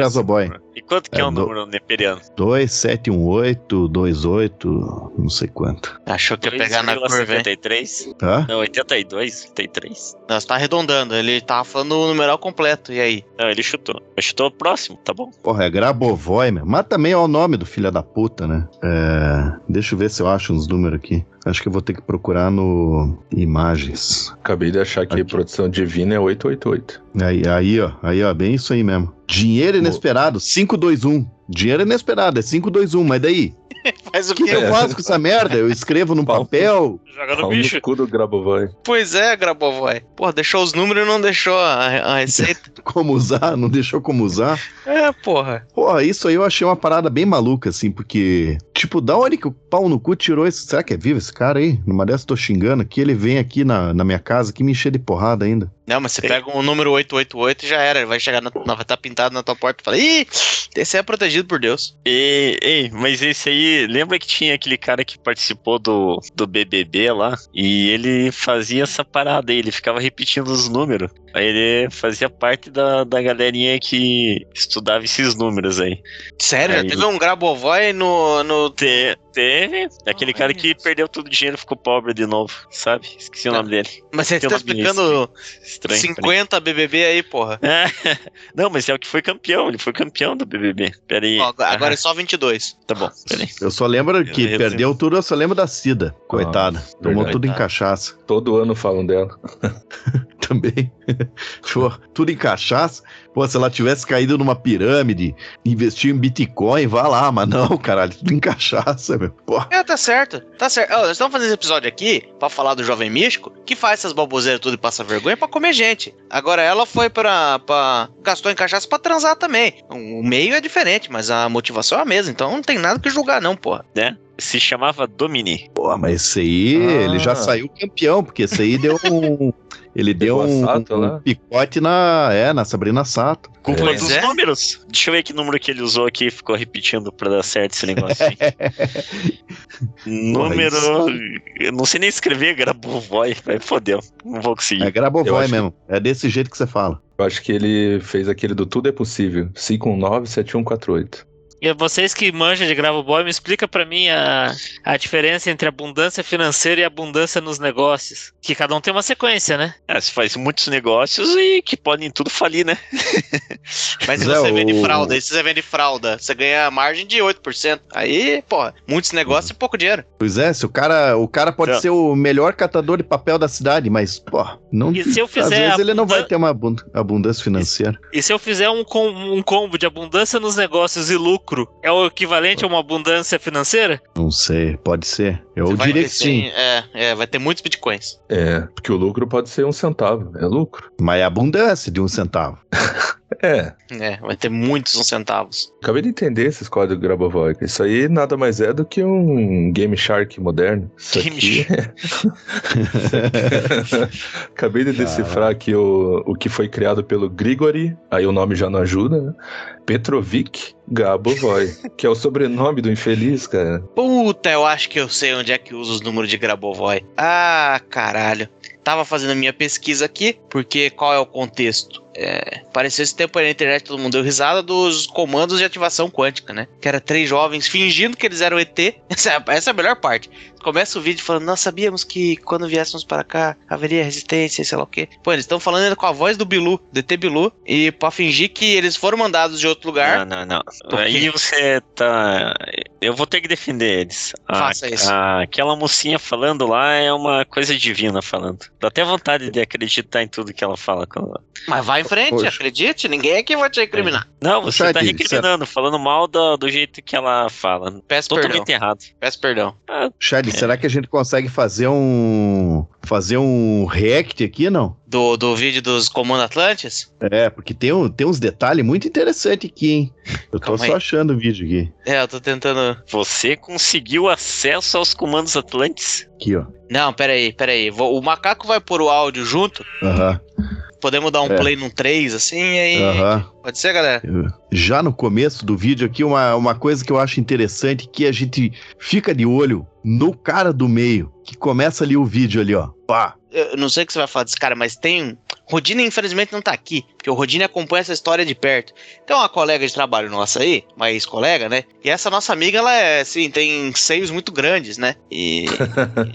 E quanto que É é, o do- número neperiano? 2718, 28, não sei quanto. Achou que ia pegar na curva, hein? 2,73? Tá? Não, 82, 83. Não, você tá arredondando. Ele tava falando o numeral completo. E aí? Não, ele chutou. Ele chutou próximo, tá bom? Porra, é Grabovoi, meu. Mas também é o nome do filho da puta, né? É. Deixa eu ver se eu acho uns números aqui. Acho que eu vou ter que procurar no. Imagens. Acabei de achar que Aqui. produção divina é 888. Aí, aí, ó. Aí, ó. Bem isso aí mesmo. Dinheiro inesperado, 521. Dinheiro inesperado, é 521. Mas daí? Faz o que, que eu faço com essa merda? Eu escrevo num papel. Joga no Pau bicho. no cu do Grabovoi. Pois é, Grabovoi. Porra, deixou os números e não deixou a, a receita. Como usar? Não deixou como usar? é, porra. Porra, isso aí eu achei uma parada bem maluca, assim, porque, tipo, da onde que o pau no cu tirou esse. Será que é vivo esse cara aí? Numa dessas eu tô xingando aqui, ele vem aqui na, na minha casa que me encher de porrada ainda. Não, mas você pega o número 888 e já era. Ele vai chegar, na, vai estar pintado na tua porta e fala: Ih, esse é protegido por Deus. E, ei, mas esse aí, lembra que tinha aquele cara que participou do, do BBB lá? E ele fazia essa parada aí, ele ficava repetindo os números. Aí ele fazia parte da, da galerinha que estudava esses números aí. Sério, Aí- já teve um Grabovoi no. no... Te- teve aquele cara que perdeu todo o dinheiro e ficou pobre de novo, sabe? Esqueci o Tá. nome dele. Mas você tá explicando Estranho. 50 BBB aí, porra. É, não, mas é o que foi campeão, ele foi campeão do BBB. Pera aí. Agora Aham, é só 22. Tá bom, pera aí. Eu só lembro que Eu- eu- perdeu tudo, eu só lembro da Cida, coitada. Tomou verdade. tudo em cachaça Todo ano falam dela. também. Pô, tudo em cachaça. Pô, se ela tivesse caído numa pirâmide, investir em Bitcoin, vá lá, mas não, caralho, tudo em cachaça, meu. Pô, É, tá certo. Tá certo. Ó, nós estamos fazendo esse episódio aqui pra falar do jovem místico que faz essas baboseiras tudo e passa vergonha pra comer gente. Agora ela foi pra. pra gastou em cachaça pra transar também. O meio é diferente, mas a motivação é a mesma. Então não tem nada que julgar, não, porra. se chamava Domini. Pô, mas esse aí, Ah. ele já saiu campeão, porque esse aí deu um. Ele deu um, Sato lá? um picote na, é, na Sabrina Sato. Culpa Pois dos é. números. Deixa eu ver que número que ele usou aqui e ficou repetindo pra dar certo esse negócio número. Eu não sei nem escrever, Grabovoi. Vai fodeu. Não vou conseguir. É Grabovoi mesmo. É desse jeito que você fala. Eu acho que ele fez aquele do Tudo é Possível. 5197148. E vocês que manjam de Gravo Boy, me explica pra mim a, a diferença entre abundância financeira e abundância nos negócios. Que cada um tem uma sequência, né? É, você faz muitos negócios e que podem tudo falir, né? Mas se você vende o- fralda, e se você vende fralda, você ganha margem de 8%. Aí, porra, muitos negócios e pouco dinheiro. Pois é, se o cara, o cara pode Então. ser o melhor catador de papel da cidade, mas, pô, não, E se eu às fizer vezes ele não vai ter uma abund- abundância financeira. E se eu fizer um, com- um combo de abundância nos negócios e lucro, é o equivalente a uma abundância financeira? Não sei, pode ser. Eu Você diria que sim, É, é, vai ter muitos bitcoins. É, porque o lucro pode ser um centavo. É lucro. mas é abundância de um centavo. É. É, vai ter muitos uns centavos. Acabei de entender esses códigos Grabovoi. Isso aí nada mais é do que um Game Shark moderno. Isso Game aqui... Acabei de decifrar aqui o, o que foi criado pelo Grigori, aí o nome já não ajuda, né? Petrovic Grabovoi, que é o sobrenome do infeliz, cara. Puta, eu acho que eu sei onde é que usa os números de Grabovoi. Ah, caralho. Tava fazendo a minha pesquisa aqui, porque qual é o contexto? É, apareceu esse tempo aí na internet, todo mundo deu risada dos comandos de ativação quântica, né? Que era três jovens fingindo que eles eram ET. Essa, é- essa é a melhor parte. Começa o vídeo falando, nós sabíamos que quando viéssemos para cá haveria resistência, sei lá o quê. Pô, eles estão falando com a voz do Bilu, do ET Bilu, e pra fingir que eles foram mandados de outro lugar. Não, não, não. Aí você tá. Eu vou ter que defender eles. A- Faça isso. a- aquela mocinha falando lá é uma coisa divina falando. Dá até vontade de acreditar em tudo que ela fala. quando- Mas vai frente, Poxa. acredite, ninguém aqui vai te recriminar. Não, você Chad, tá recriminando, falando mal do, do jeito que ela fala. Peço perdão, Totalmente errado. peço perdão. Chad, será que a gente consegue fazer um fazer um react aqui, não? Do, do vídeo dos Comando Atlantis? É, porque tem, um, tem uns detalhes muito interessantes aqui, hein? Eu tô Calma só aí. achando o vídeo aqui. É, eu tô tentando. Você conseguiu acesso aos comandos Atlantes? Aqui, ó. Não, peraí, peraí. O macaco vai pôr o áudio junto. Aham, Podemos dar um É. play num 3, assim, e aí. aham. Pode ser, galera? Já no começo do vídeo aqui, uma, uma coisa que eu acho interessante que a gente fica de olho no cara do meio, que começa ali o vídeo ali, ó. Pá. Eu não sei o que você vai falar desse cara, mas tem. Rodine, infelizmente, não tá aqui, porque o Rodine acompanha essa história de perto. Tem uma colega de trabalho nossa aí, uma ex-colega, né? E essa nossa amiga, ela é, assim, tem seios muito grandes, né? E.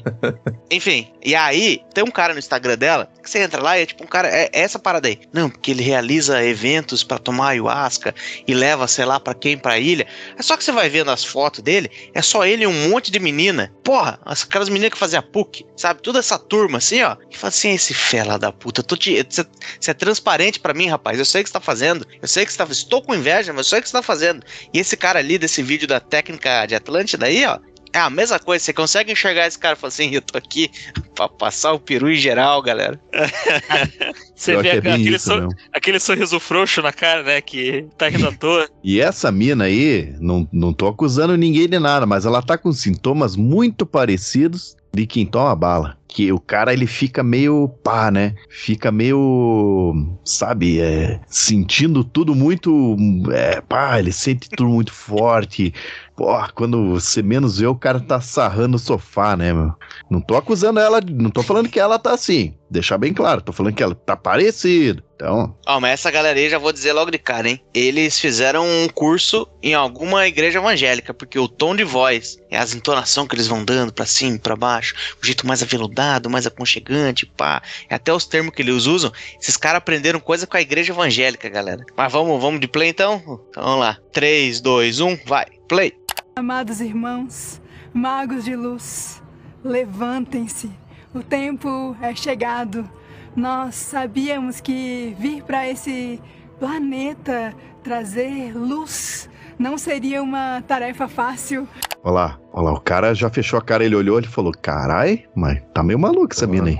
Enfim, e aí, tem um cara no Instagram dela, que você entra lá e é tipo um cara, é, é essa parada aí. Não, porque ele realiza eventos pra tomar ayahuasca e leva, sei lá, pra quem pra ilha. É só que você vai vendo as fotos dele, é só ele e um monte de menina. Porra, as- aquelas meninas que faziam PUC, sabe? Toda essa turma assim, ó. Que fala assim, esse fela da puta, tô te- você você é transparente pra mim, rapaz. Eu sei o que você tá fazendo. Eu sei que você tá. Estou com inveja, mas eu sei o que você tá fazendo. E esse cara ali desse vídeo da técnica de Atlântida aí, ó. É a mesma coisa, você consegue enxergar esse cara e falar assim, eu tô aqui pra passar o peru em geral, galera. Você eu vê é aquele, isso, sor- aquele sorriso frouxo na cara, né? Que tá rindo à toa. E essa mina aí, não, não tô acusando ninguém de nada, mas ela tá com sintomas muito parecidos de quem toma bala. Que o cara, ele fica meio pá, né? Fica meio, sabe, é, sentindo tudo muito, é, pá, ele sente tudo muito forte. Pô, quando você menos vê, o cara tá sarrando o sofá, né, meu? Não tô acusando ela, não tô falando que ela tá assim. Deixar bem claro, tô falando que ela tá parecido. Então, Ó, mas essa galera aí, já vou dizer logo de cara, hein? Eles fizeram um curso em alguma igreja evangélica, porque o tom de voz, é as entonações que eles vão dando pra cima, pra baixo, o jeito mais aveludado, mais aconchegante, pá. É até os termos que eles usam. Esses caras aprenderam coisa com a igreja evangélica, galera. Mas vamos, vamos de play então? Então vamos lá. 3, 2, 1, vai. Play. Amados irmãos, magos de luz, levantem-se. O tempo é chegado. Nós sabíamos que vir para esse planeta trazer luz não seria uma tarefa fácil. Olha lá, olha lá, o cara já fechou a cara, ele olhou, ele falou, carai, mas tá meio maluco essa mina aí.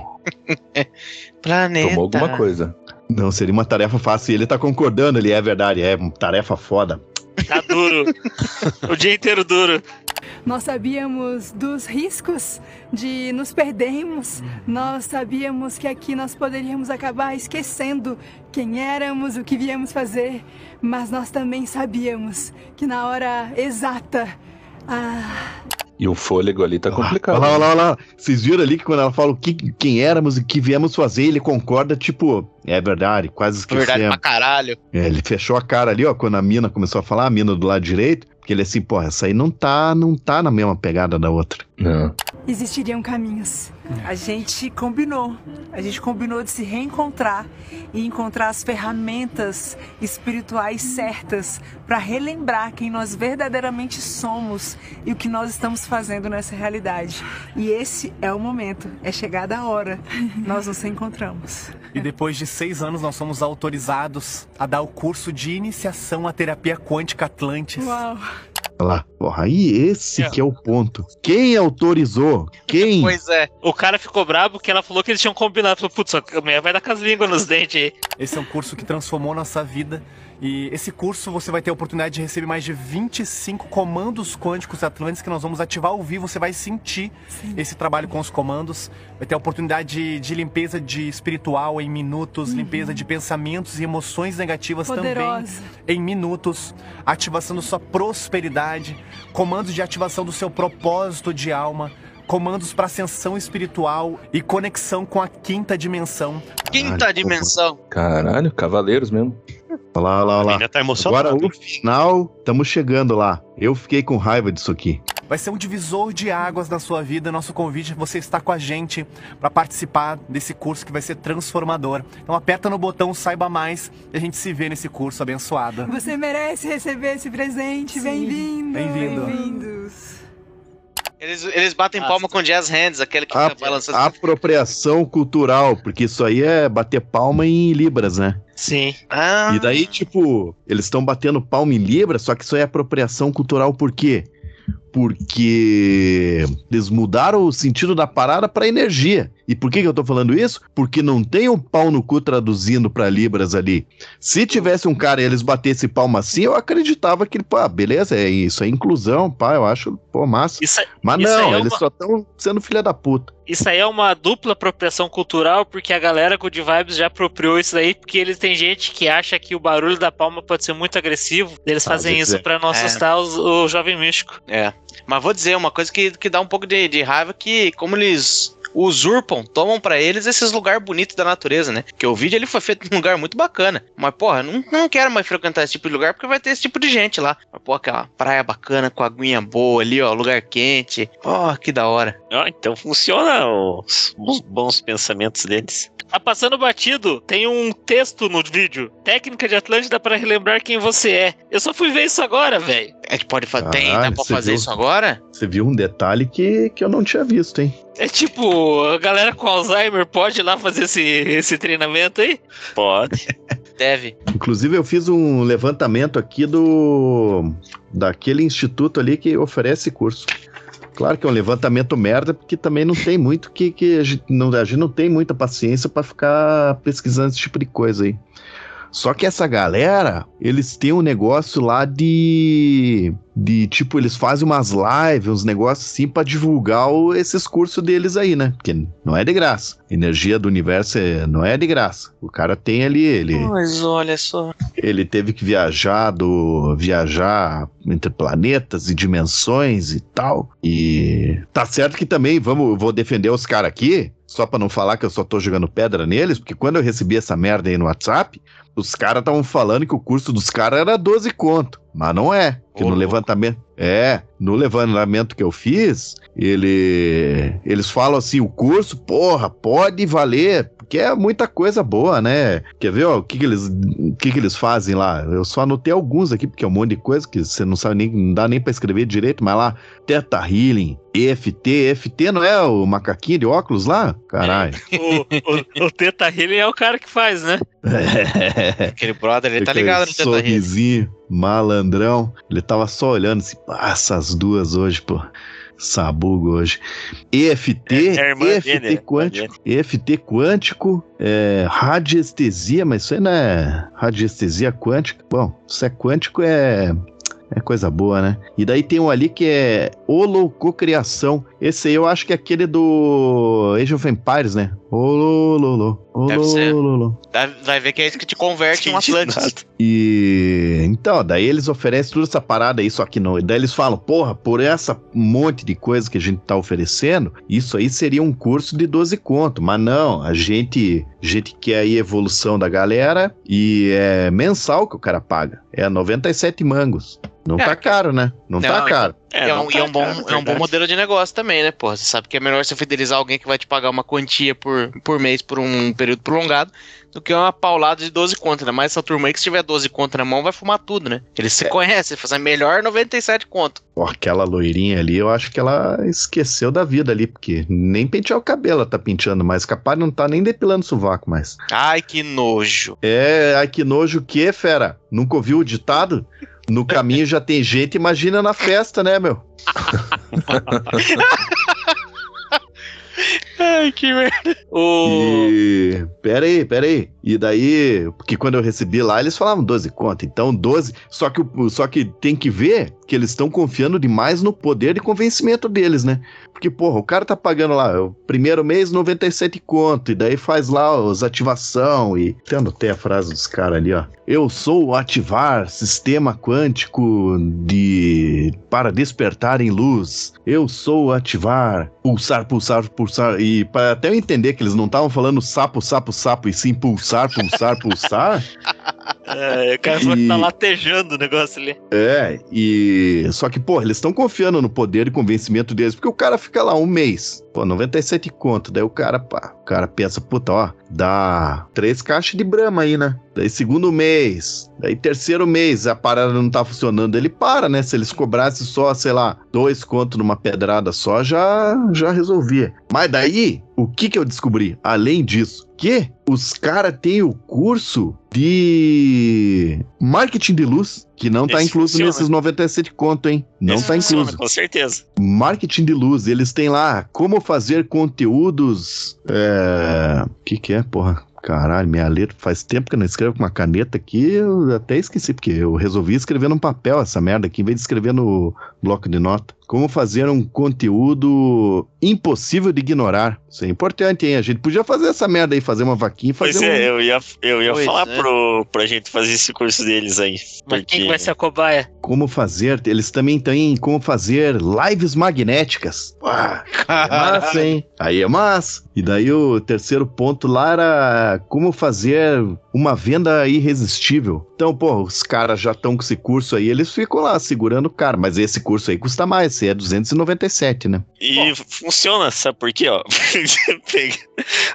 Planeta. Tomou alguma coisa. Não, seria uma tarefa fácil, e ele tá concordando, ele é verdade, é uma tarefa foda. Tá duro. o dia inteiro duro. Nós sabíamos dos riscos de nos perdermos. Nós sabíamos que aqui nós poderíamos acabar esquecendo quem éramos, o que viemos fazer. Mas nós também sabíamos que na hora exata. Ah, E o fôlego ali tá complicado. Olha lá, olha lá, olha lá. Vocês viram ali que quando ela fala o que, quem éramos e o que viemos fazer, ele concorda, tipo, é verdade, quase esquecemos. Verdade pra caralho. É, ele fechou a cara ali, ó, quando a mina começou a falar, a mina do lado direito, porque ele assim, pô, essa aí não tá, não tá na mesma pegada da outra. Não. existiriam caminhos. A gente combinou. A gente combinou de se reencontrar e encontrar as ferramentas espirituais certas para relembrar quem nós verdadeiramente somos e o que nós estamos fazendo nessa realidade. E esse é o momento, é chegada a hora. Nós nos reencontramos. E depois de seis anos, nós somos autorizados a dar o curso de iniciação à terapia quântica Atlantis. Uau! Olha lá, porra, aí esse É. que é o ponto. Quem autorizou? Quem? Pois é. O cara ficou bravo porque ela falou que eles tinham combinado. Falou, putz, a mulher vai dar com as línguas nos dentes aí. Esse é um curso que transformou nossa vida. E esse curso você vai ter a oportunidade de receber mais de 25 comandos quânticos Atlantis que nós vamos ativar ao vivo. Você vai sentir esse trabalho com os comandos. Vai ter a oportunidade de, de limpeza de espiritual em minutos, limpeza de pensamentos e emoções negativas também Poderosa. em minutos, ativação da sua prosperidade, comandos de ativação do seu propósito de alma, comandos para ascensão espiritual e conexão com a quinta dimensão. Quinta Caralho, dimensão. Caralho, cavaleiros mesmo. Olha lá, olha lá, olha lá. Ainda tá emocionado. Agora o final, estamos chegando lá. Eu fiquei com raiva disso aqui. Vai ser um divisor de águas na sua vida. Nosso convite é você estar com a gente para participar desse curso que vai ser transformador. Então aperta no botão saiba mais e a gente se vê nesse curso abençoado. Você merece receber esse presente. Bem-vindo. Bem-vindo. Bem-vindos. Eles, eles batem Ah, palma com jazz hands, aquele que A- fica balançando. assim. Apropriação cultural, porque isso aí é bater palma em libras, né? Sim. Ah, E daí, tipo, eles estão batendo palma em libras, só que isso aí é apropriação cultural por quê? Porque eles mudaram o sentido da parada para energia. E por que, que eu tô falando isso? Porque não tem um pau no cu traduzindo para libras ali. Se tivesse um cara e eles batessem palma assim, eu acreditava que, pá, beleza, é isso, é inclusão, pá, eu acho, pô, massa. Isso, é- Mas isso não, é eles uma- só estão sendo filha da puta. isso aí é uma dupla apropriação cultural, porque a galera Good Vibes já apropriou isso aí, porque eles tem gente que acha que o barulho da palma pode ser muito agressivo. Eles Ah, fazem vezes isso é. pra não É. assustar os- o jovem místico. É. Mas vou dizer uma coisa que, que dá um pouco de, de raiva que como eles usurpam, tomam pra eles esses lugares bonitos da natureza, né? Que o vídeo ele foi feito num lugar muito bacana. Mas, porra, não, não quero mais frequentar esse tipo de lugar porque vai ter esse tipo de gente lá. Mas, pô, aquela praia bacana com aguinha boa ali, ó, lugar quente. Ó, que da hora. Ah, então funciona os, os bons pensamentos deles. Tá passando batido, tem um texto no vídeo. Técnica de Atlântida para relembrar quem você é. Eu só fui ver isso agora, velho. A gente pode fazer. Tem, dá pra fazer viu? isso agora? Você viu um detalhe que, que eu não tinha visto, hein? É tipo, a galera com Alzheimer pode ir lá fazer esse, esse treinamento aí? Pode. Deve. Inclusive, eu fiz um levantamento aqui do daquele instituto ali que oferece curso. Claro que é um levantamento merda, porque também não tem muito que, que a, gente, não, a gente não tem muita paciência para ficar pesquisando esse tipo de coisa aí. Só que essa galera, eles têm um negócio lá de. de tipo, eles fazem umas lives, uns negócios assim pra divulgar o- esses cursos deles aí, né? Porque não é de graça. Energia do universo é- não é de graça. O cara tem ali, ele. Mas olha só. Ele teve que viajar do viajar entre planetas e dimensões e tal. E tá certo que também vamos vou defender os caras aqui, só pra não falar que eu só tô jogando pedra neles, porque quando eu recebi essa merda aí no WhatsApp, os caras estavam falando que o custo dos caras era 12 conto, mas não é, que no levantamento é, no levantamento que eu fiz, ele eles falam assim, o curso, porra, pode valer, porque é muita coisa boa, né? Quer ver, ó, o que que eles o que que eles fazem lá? Eu só anotei alguns aqui, porque é um monte de coisa que você não sabe nem, não dá nem pra escrever direito, mas lá, Teta Healing, EFT, EFT não é o macaquinho de óculos lá? Caralho. O, o, o Teta Healing é o cara que faz, né? Aquele brother, ele tá ligado no Teta Healing. sorrisinho, malandrão. Ele tava só olhando assim, passa as duas hoje, pô. Sabugo hoje. EFT, É- é EFT dele, né? quântico, EFT quântico, é, radiestesia, mas isso aí não é radiestesia quântica. Bom, se é quântico é É coisa boa, né? E daí tem um ali que é Holococriação. Esse aí eu acho que é aquele do Age of Empires, né? Ser. Holololo. Vai- ver que é isso que te converte em um Atlantis. E então, daí eles oferecem toda essa parada aí, só que não. Daí eles falam, porra, por essa monte de coisa que a gente tá oferecendo, isso aí seria um curso de 12 conto. Mas não, a gente, a gente quer aí a evolução da galera e é mensal que o cara paga. É 97 mangos. Não É, tá caro, né? Não, tá não, caro. É, não um, tá e é um bom, caro, é um bom modelo de negócio também, né, porra? Você sabe que é melhor você fidelizar alguém que vai te pagar uma quantia por, por mês por um período prolongado do que uma paulada de 12 conto, né? Mas essa turma aí que se tiver 12 conto na mão vai fumar tudo, né? Eles se conhecem, fazem melhor 97 conto. Pô, aquela loirinha ali, eu acho que ela esqueceu da vida ali, porque nem pentear o cabelo ela tá penteando mais. Capaz não tá nem depilando o sovaco mais. Ai, que nojo. É, ai que nojo o que, fera? Nunca ouviu o ditado? No caminho já tem gente, imagina na festa, né, meu? Ai, que merda. O... E. Pera aí, pera aí. E daí, porque quando eu recebi lá, eles falavam 12 conto. Então, 12. Só que, o- só que tem que ver que eles estão confiando demais no poder de convencimento deles, né? Porque, porra, o cara tá pagando lá, o primeiro mês 97 conto, e daí faz lá os ativação e. Tendo até a frase dos caras ali, ó. Eu sou ativar sistema quântico de. para despertar em luz. Eu sou ativar, pulsar, pulsar, pulsar. E para até eu entender que eles não estavam falando sapo, sapo, sapo, e sim pulsar, pulsar, pulsar. É, o cara falou que E- tá latejando o negócio ali. É, e. Só que, porra, eles estão confiando no poder e convencimento deles, porque o cara fica lá um mês. Pô, 97 conto. Daí o cara, pá, o cara pensa, puta, ó, dá três caixas de brama aí, né? Daí segundo mês. Daí terceiro mês, a parada não tá funcionando. Ele para, né? Se eles cobrassem só, sei lá, dois contos numa pedrada só, já, já resolvia. Mas daí, o que que eu descobri? Além disso, que os caras têm o curso de marketing de luz, que não tá Esse incluso funciona. nesses 97 conto, hein? Não tá funciona, incluso. Com certeza. Marketing de luz, eles têm lá como fazer conteúdos. É. O que, que é, porra? Caralho, minha letra faz tempo que eu não escrevo com uma caneta aqui, eu até esqueci, porque eu resolvi escrever num papel essa merda aqui, em vez de escrever no bloco de nota. Como fazer um conteúdo impossível de ignorar. Isso é importante, hein? A gente podia fazer essa merda aí, fazer uma vaquinha e Pois fazer é, um... eu ia, eu ia Pois falar é. pro, pra gente fazer esse curso deles aí. Mas Porque quem que vai ser a cobaia? Como fazer. Eles também têm como fazer lives magnéticas. Pá, É massa, hein? Aí é massa. E daí o terceiro ponto lá era como fazer uma venda irresistível. Então, pô, os caras já estão com esse curso aí, eles ficam lá segurando o cara. Mas esse curso aí custa mais, esse é 297, né? E funciona, sabe por quê? Ó? Pega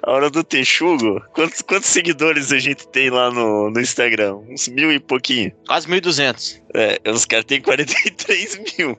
a hora do texugo. Quantos, quantos seguidores a gente tem lá no, no Instagram? Uns mil e pouquinho. Quase 1.200. É, os caras têm 43 mil.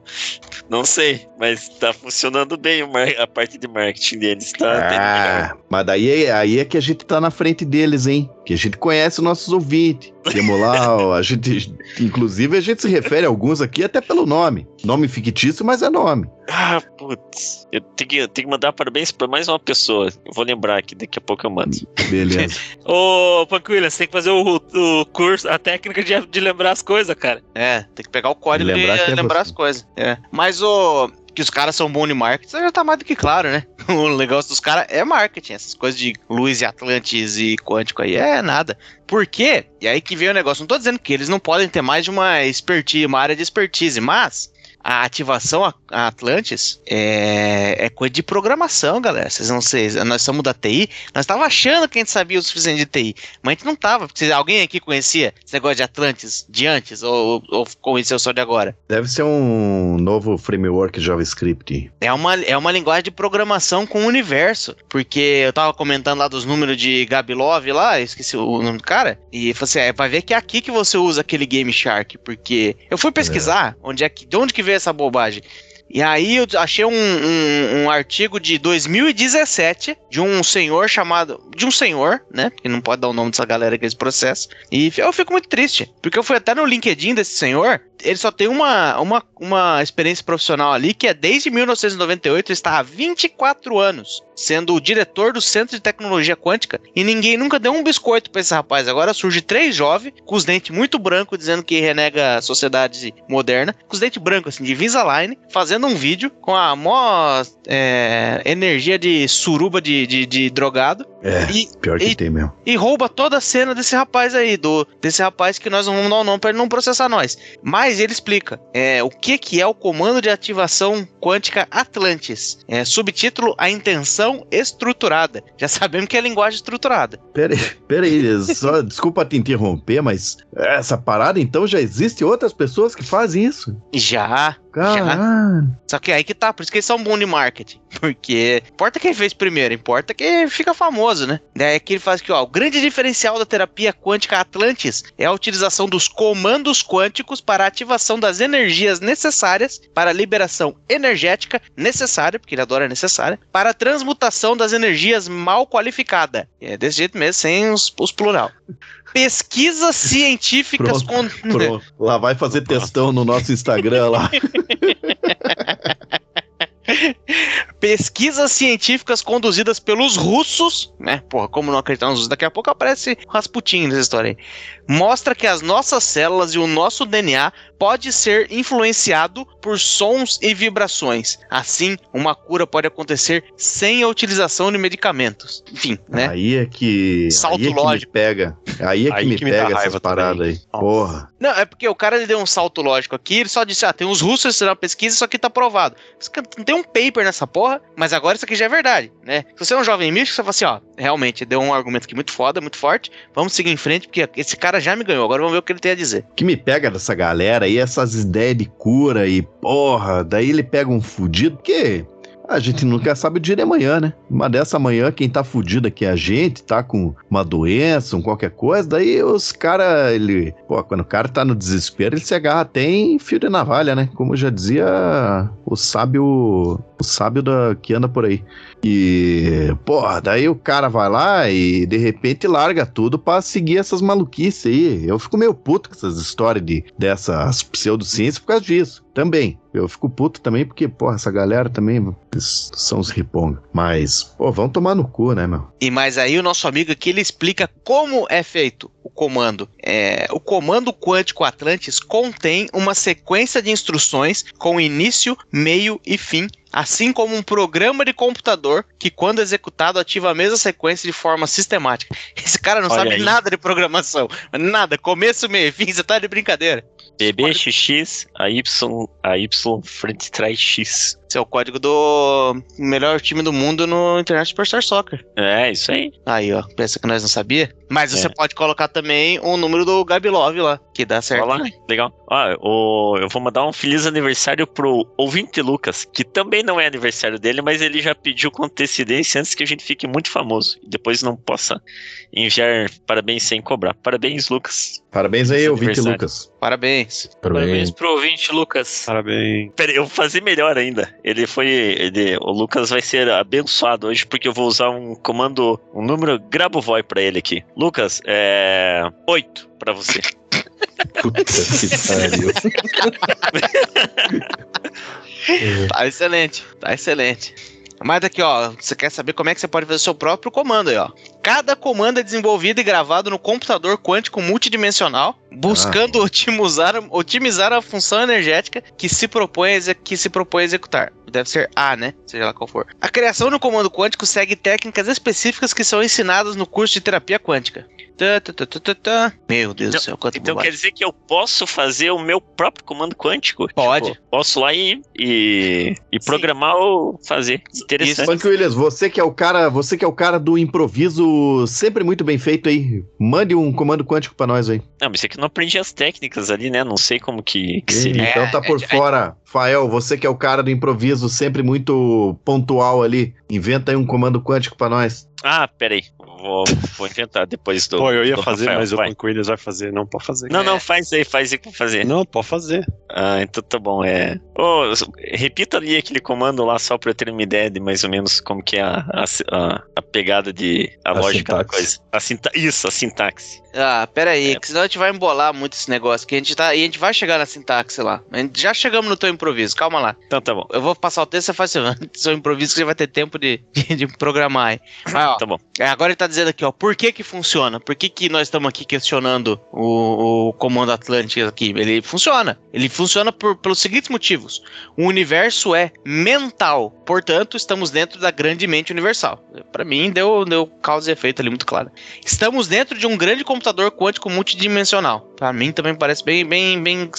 Não sei, mas tá funcionando bem o mar- a parte de marketing deles. Tá. Ah, mas daí é, aí é que a gente tá na frente deles, hein? Que a gente conhece os nossos ouvintes. Temos lá, ó, a gente. Inclusive, a gente se refere a alguns aqui até pelo nome. Nome fictício, mas é nome. Ah, putz. Eu tenho que, eu tenho que mandar parabéns pra mais uma pessoa. Eu vou lembrar aqui, daqui a pouco eu mando. Beleza. Ô, Punk Williams, tem que fazer o, o curso, a técnica de, de lembrar as coisas, cara. É, tem que pegar o código e Lembrar lembrar, que é lembrar você. as coisas. É. Mas o. Que os caras são bons em marketing, já tá mais do que claro, né? O negócio dos caras é marketing. Essas coisas de luz e Atlantis e quântico aí é nada. Por quê? E aí que vem o negócio. Não tô dizendo que eles não podem ter mais de uma expertise, uma área de expertise, mas a ativação a Atlantis é, é coisa de programação, galera. Vocês não sei, nós somos da TI, nós tava achando que a gente sabia o suficiente de TI, mas a gente não tava. Porque alguém aqui conhecia esse negócio de Atlantis de antes ou, ou conheceu só de agora? Deve ser um novo framework JavaScript. É uma, é uma linguagem de programação com o universo. Porque eu tava comentando lá dos números de Gabilov lá, esqueci o nome do cara. E falei assim: é, vai ver que é aqui que você usa aquele Game Shark. Porque eu fui pesquisar onde é que, de onde que veio essa bobagem. E aí eu achei um, um, um artigo de 2017 de um senhor chamado. De um senhor, né? Que não pode dar o nome dessa galera que esse processo. E eu fico muito triste. Porque eu fui até no LinkedIn desse senhor. Ele só tem uma, uma, uma experiência profissional ali que é desde 1998, ele está há 24 anos sendo o diretor do Centro de Tecnologia Quântica, e ninguém nunca deu um biscoito pra esse rapaz. Agora surge três jovens, com os dentes muito brancos, dizendo que renega a sociedade moderna, com os dentes brancos, assim, de Invisalign, fazendo um vídeo com a maior é, energia de suruba de, de, de drogado. É, E- pior que e- tem mesmo. e rouba toda a cena desse rapaz aí, do desse rapaz que nós não vamos dar o nome pra ele não processar nós. Mas ele explica é, o que, que é o Comando de Ativação Quântica Atlantis. É, subtítulo A Intenção Estruturada. Já sabemos que é linguagem estruturada. Pera aí, pera aí, só desculpa te interromper, mas essa parada então já existe outras pessoas que fazem isso. Já. Caralho. Só que aí que tá, por isso que eles são bons de marketing. Porque importa quem fez primeiro, importa quem fica famoso, né? Daí que ele faz aqui, ó. O grande diferencial da terapia quântica Atlantis é a utilização dos comandos quânticos para a ativação das energias necessárias para a liberação energética necessária, porque ele adora necessária, para a transmutação das energias mal qualificadas. É desse jeito mesmo, sem os, os plural. Pesquisas científicas com. Pronto, lá vai fazer testão no nosso Instagram lá. Pesquisas científicas conduzidas pelos russos, né? Porra, como não acreditar nos russos? Daqui a pouco aparece Rasputin nessa história aí. Mostra que as nossas células e o nosso DNA pode ser influenciado por sons e vibrações. Assim, uma cura pode acontecer sem a utilização de medicamentos. Enfim, né? Aí é que. Salto aí é que me lógico. pega. Aí é que Aí me que me pega essas paradas também. aí. Porra. Não, é porque o cara deu um salto lógico aqui, ele só disse, ah, tem os russos fizeram uma pesquisa, isso aqui tá provado. Não tem um paper nessa porra, mas agora isso aqui já é verdade, né? Se você é um jovem místico, você fala assim, ó, realmente, deu um argumento aqui muito foda, muito forte, vamos seguir em frente, porque esse cara já me ganhou, agora vamos ver o que ele tem a dizer. O que me pega dessa galera aí, essas ideias de cura e porra, daí ele pega um fudido, porque a gente nunca sabe o dia de amanhã, né? Uma dessa manhã, quem tá fudido aqui é a gente, tá com uma doença, um qualquer coisa, daí os caras, ele. Pô, quando o cara tá no desespero, ele se agarra até em fio de navalha, né? Como já dizia o sábio. O sábio da, que anda por aí. E, porra, daí o cara vai lá e de repente larga tudo pra seguir essas maluquices aí. Eu fico meio puto com essas histórias de, dessas pseudociências por causa disso. Também. Eu fico puto também porque, porra, essa galera também são os riponga. Mas, pô, vão tomar no cu, né, meu? E mais aí o nosso amigo aqui, ele explica como é feito o comando. É, o comando quântico Atlantis contém uma sequência de instruções com início, meio e fim assim como um programa de computador que, quando executado, ativa a mesma sequência de forma sistemática. Esse cara não Olha sabe aí. nada de programação. Nada. Começo, meio e fim, você tá de brincadeira. BBXX, AY, AY, frente trás X. Esse é o código do melhor time do mundo no Internet Superstar Soccer. É, isso aí. Aí, ó. Pensa que nós não sabia? Mas você É. pode colocar também o número do Gabilov lá, que dá certo. Olha lá, legal. Ó, o- eu vou mandar um feliz aniversário pro ouvinte Lucas, que também não é aniversário dele, mas ele já pediu com antecedência antes que a gente fique muito famoso e depois não possa enviar parabéns sem cobrar. Parabéns, Lucas. Parabéns aí, ouvinte. Lucas. Parabéns. Parabéns pro ouvinte, Lucas. Parabéns. Peraí, eu vou fazer melhor ainda. Ele foi. Ele, o Lucas vai ser abençoado hoje porque eu vou usar um comando, um número Grabovoi pra ele aqui. Lucas, é. 8 pra você. Puta que pariu. Tá excelente, tá excelente. Mas aqui, ó, você quer saber como é que você pode fazer o seu próprio comando aí, ó. Cada comando é desenvolvido e gravado no computador quântico multidimensional, buscando otimizar, otimizar a função energética que se, propõe a que se propõe a executar. Deve ser A, né? Seja lá qual for. A criação do comando quântico segue técnicas específicas que são ensinadas no curso de terapia quântica. Tá, tá, tá, tá, tá, tá. Meu Deus do céu, quanto Então bobagem. quer dizer que eu posso fazer o meu próprio comando quântico? Pode. Tipo, posso lá e, e, e programar ou fazer. Interessante. Funk Williams, você que é o cara, você que é o cara do improviso sempre muito bem feito aí. Mande um comando quântico pra nós aí. Não, mas é que eu não aprendi as técnicas ali, né? Não sei como que, que seria. Então tá por é- fora. Fael, você que é o cara do improviso sempre muito pontual ali. Inventa aí um comando quântico pra nós. Ah, peraí. Vou, vou inventar depois do. Pô, eu ia fazer, Rafael, mas o vai. Banco Williams vai fazer. Não, pode fazer. Não, não, faz aí, faz aí vou fazer. Não, pode fazer. Ah, então tá bom. É. Ô, repita ali aquele comando lá só pra eu ter uma ideia de mais ou menos como que é a, a, a- a pegada de. a, A lógica da sintaxe. coisa. A sinta, isso, a sintaxe. Ah, pera aí, É. que senão a gente vai embolar muito esse negócio, que a gente tá, e a gente vai chegar na sintaxe lá. A gente já chegamos no teu improviso, calma lá. Então tá bom. Eu vou passar o texto, você faz seu, seu improviso, que você vai ter tempo de, de, de programar aí. Vai, ó. Tá bom. É, Agora ele tá dizendo aqui, ó, por que que funciona? Por que que nós estamos aqui questionando o, o comando Atlântico aqui? Ele funciona. Ele funciona por, pelos seguintes motivos. O universo é mental, portanto, estamos dentro da grande mente universal. Pra mim, deu, deu causa e efeito ali muito claro. Estamos dentro de um grande computador quântico multidimensional. Pra mim também parece bem, bem, bem...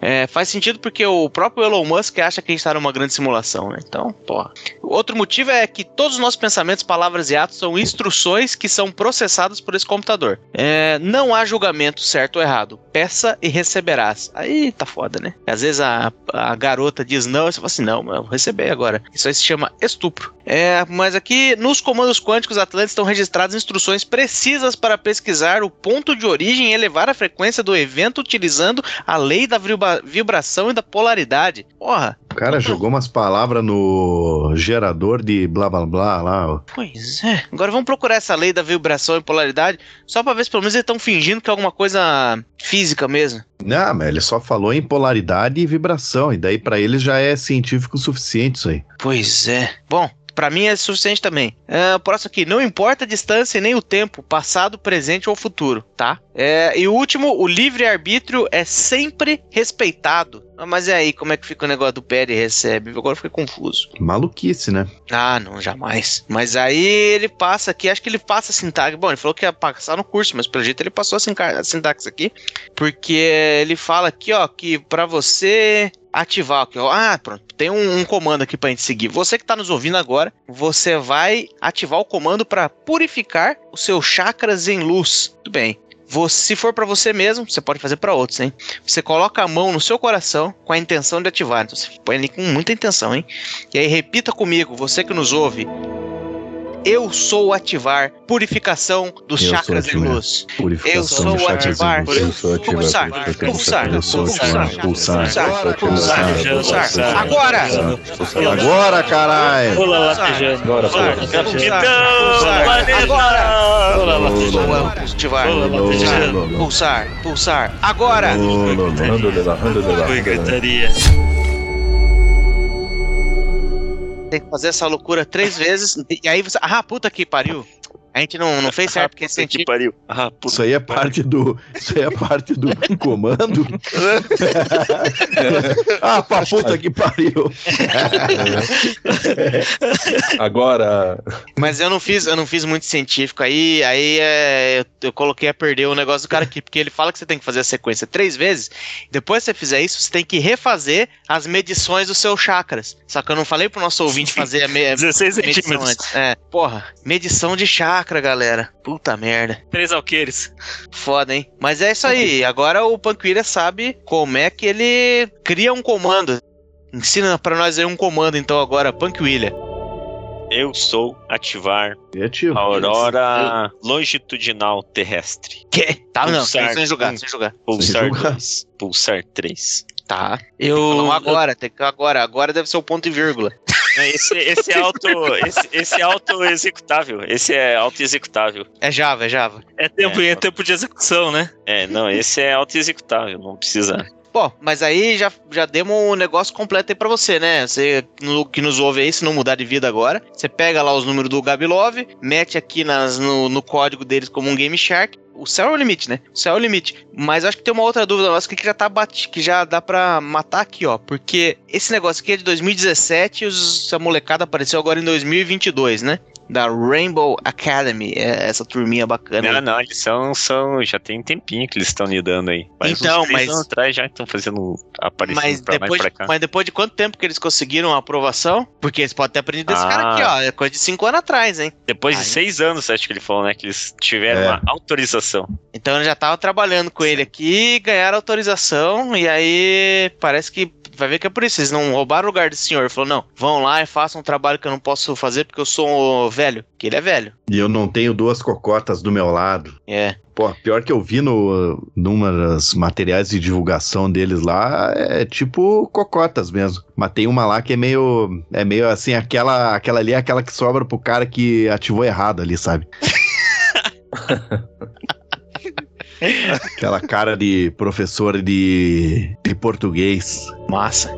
é, faz sentido porque o próprio Elon Musk acha que a gente tá numa grande simulação, né? Então, porra. Outro motivo é que todos os nossos pensamentos, palavras e atos são instruções que são processadas por esse computador. É, não há julgamento certo ou errado. Peça e receberás. Aí tá foda, né? Às vezes a, a garota diz não, e você fala assim, não, eu vou receber agora. Isso aí se chama estupro. É, mas aqui nos comandos quânticos Atlantes estão registradas instruções precisas para pesquisar o ponto de origem e elevar a frequência do evento utilizando a lei da vibra- vibração e da polaridade. Porra, O cara jogou umas palavras no gerador de blá blá blá lá. Pois é. Agora vamos procurar essa lei da vibração e polaridade, só pra ver se pelo menos eles estão fingindo que é alguma coisa física mesmo. Não, mas ele só falou em polaridade e vibração. E daí pra ele já é científico o suficiente isso aí. Pois é. Bom, pra mim é suficiente também. É, o próximo aqui, não importa a distância e nem o tempo, passado, presente ou futuro, tá? É, e o último, o livre-arbítrio é sempre respeitado. Ah, Mas e aí, como é que fica o negócio do pede e recebe? Agora eu fiquei confuso. Maluquice, né? Ah, não, jamais. Mas aí ele passa aqui, acho que ele passa a sintaxe. Bom, ele falou que ia passar no curso, mas pelo jeito ele passou a sintaxe aqui. Porque ele fala aqui, ó, que pra você ativar aqui. Ah, pronto. Tem um, um comando aqui pra gente seguir. Você que tá nos ouvindo agora, você vai ativar o comando pra purificar os seus chakras em luz. Tudo bem. Você, se for pra você mesmo, você pode fazer pra outros, hein? Você coloca a mão no seu coração com a intenção de ativar. Então você põe ali com muita intenção, hein? E aí repita comigo, você que nos ouve. Eu sou ativar purificação dos Eu chakras de luz. Eu sou ativar. Pulsar, pulsar, pulsar, ativar. Pulsar. pulsar, Pulsar. pulsar. Agora! Agora, caralho! Pula latejando. Agora, Pulsar, pulsar, pulsar. Agora! Ativar, pulsar, pulsar, pulsar. Agora! Ô, Tem que fazer essa loucura três vezes. E aí você. Ah, puta que pariu. A gente não, não fez certo, porque esse científico. pariu. Ah, puta Isso aí é parte do. Isso aí é parte do comando. ah, pra puta que pariu. Agora, Mas eu não fiz, eu não fiz muito científico. Aí, aí é, eu, eu coloquei a perder o negócio do cara aqui, porque ele fala que você tem que fazer a sequência três vezes. Depois que você fizer isso, você tem que refazer as medições dos seus chakras. Só que eu não falei pro nosso ouvinte fazer a me- 16 medição centímetros. antes. É, porra, medição de chakra, galera. Puta merda. Três alqueires. Foda, hein? Mas é isso aí. Agora o Panquilha sabe como é que ele cria um comando. Ensina pra nós aí um comando, então, agora, Panquilha. Eu sou ativar Criativo. a aurora longitudinal terrestre. Que? Tá, não, Pulsar. sem, sem jogar, sem jogar. Pulsar julgar. 2. Pulsar 3. Tá. Eu. Não, agora, tem que agora. Agora deve ser o ponto e vírgula. Esse, esse é auto. Esse, esse é auto-executável. Esse é auto-executável. É Java, é Java. É tempo, É. é tempo de execução, né? É, não, esse é auto-executável. Não precisa. Bom, mas aí já, já demos um negócio completo aí pra você, né? Você no- que nos ouve aí, se não mudar de vida agora, você pega lá os números do Gabilov, mete aqui nas, no, no código deles como um Game Shark. O céu é o limite, né? O céu é o limite. Mas acho que tem uma outra dúvida nossa que já tá bati, que já dá pra matar aqui, ó. Porque esse negócio aqui é de 2017 e essa molecada apareceu agora em 2022, né? Da Rainbow Academy, é essa turminha bacana. aí. Não, não, eles são, são. Já tem um tempinho que eles estão lidando aí. Faz Então, uns três mas- anos atrás já estão fazendo. aparecendo Mas pra depois, pra cá. mas depois de quanto tempo que eles conseguiram a aprovação? Porque eles podem ter aprendido desse Ah. cara aqui, ó. É coisa de cinco anos atrás, hein? Depois de Aí. seis anos, acho que ele falou, né? Que eles tiveram É. uma autorização. Então eu já tava trabalhando com ele aqui, ganharam autorização, e aí parece que vai ver que é por isso. Eles não roubaram o lugar do senhor. Ele falou: não, vão lá e façam um trabalho que eu não posso fazer porque eu sou velho. Que ele é velho. E eu não tenho duas cocotas do meu lado. É. Pô, pior que eu vi no, numa das materiais de divulgação deles lá, é tipo cocotas mesmo. Mas tem uma lá que é meio. É meio assim, aquela, aquela ali é aquela que sobra pro cara que ativou errado ali, sabe? aquela cara de professor de, de português. Massa.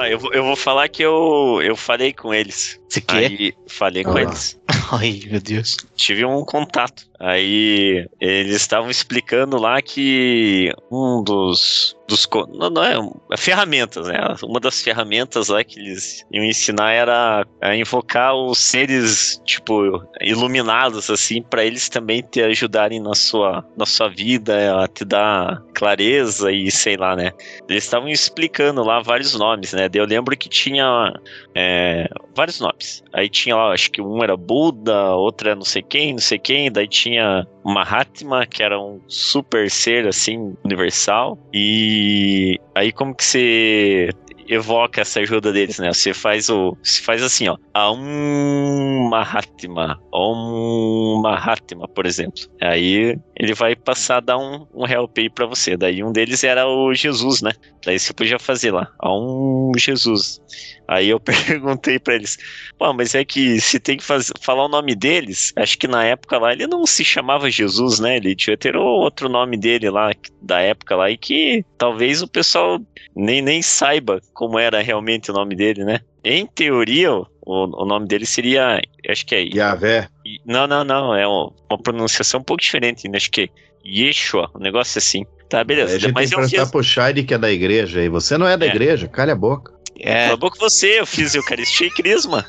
Ah, eu, vou- eu vou falar que eu, eu falei com eles. Você quer? Aí, falei com Ah. eles. Ai, meu Deus. Tive um contato. Aí eles estavam explicando lá que um dos. Dos não, não é, é ferramentas, né? Uma das ferramentas lá que eles iam ensinar era a invocar os seres, tipo, iluminados, assim, para eles também te ajudarem na sua, na sua vida, a te dar clareza e sei lá, né? Eles estavam explicando lá vários nomes, né? Eu lembro que tinha é, vários nomes. Aí tinha lá, acho que um era Buda, outro era não sei quem, não sei quem, daí tinha Mahatma, que era um super ser assim, universal. E aí como que você evoca essa ajuda deles, né? Você faz o. Você faz assim, ó. Aum Mahatma. Om Mahatma, por exemplo. Aí ele vai passar a dar um, um help aí pra você. Daí um deles era o Jesus, né? Daí você podia fazer lá. Aum Jesus. Aí eu perguntei pra eles, pô, mas é que se tem que faz- falar o nome deles, acho que na época lá ele não se chamava Jesus, né? Ele tinha ter outro nome dele lá, da época lá, e que talvez o pessoal nem, nem saiba como era realmente o nome dele, né? Em teoria, o, o nome dele seria, acho que é... Yavé. Não, não, não, é uma pronunciação um pouco diferente, né? acho que é Yeshua, um negócio assim. Tá, a beleza. gente tem Mas que eu prestar fiz... pro Shide que é da igreja aí. Você não é da É. igreja, calha a boca. É. A boca você, eu fiz Eucaristia e Crisma.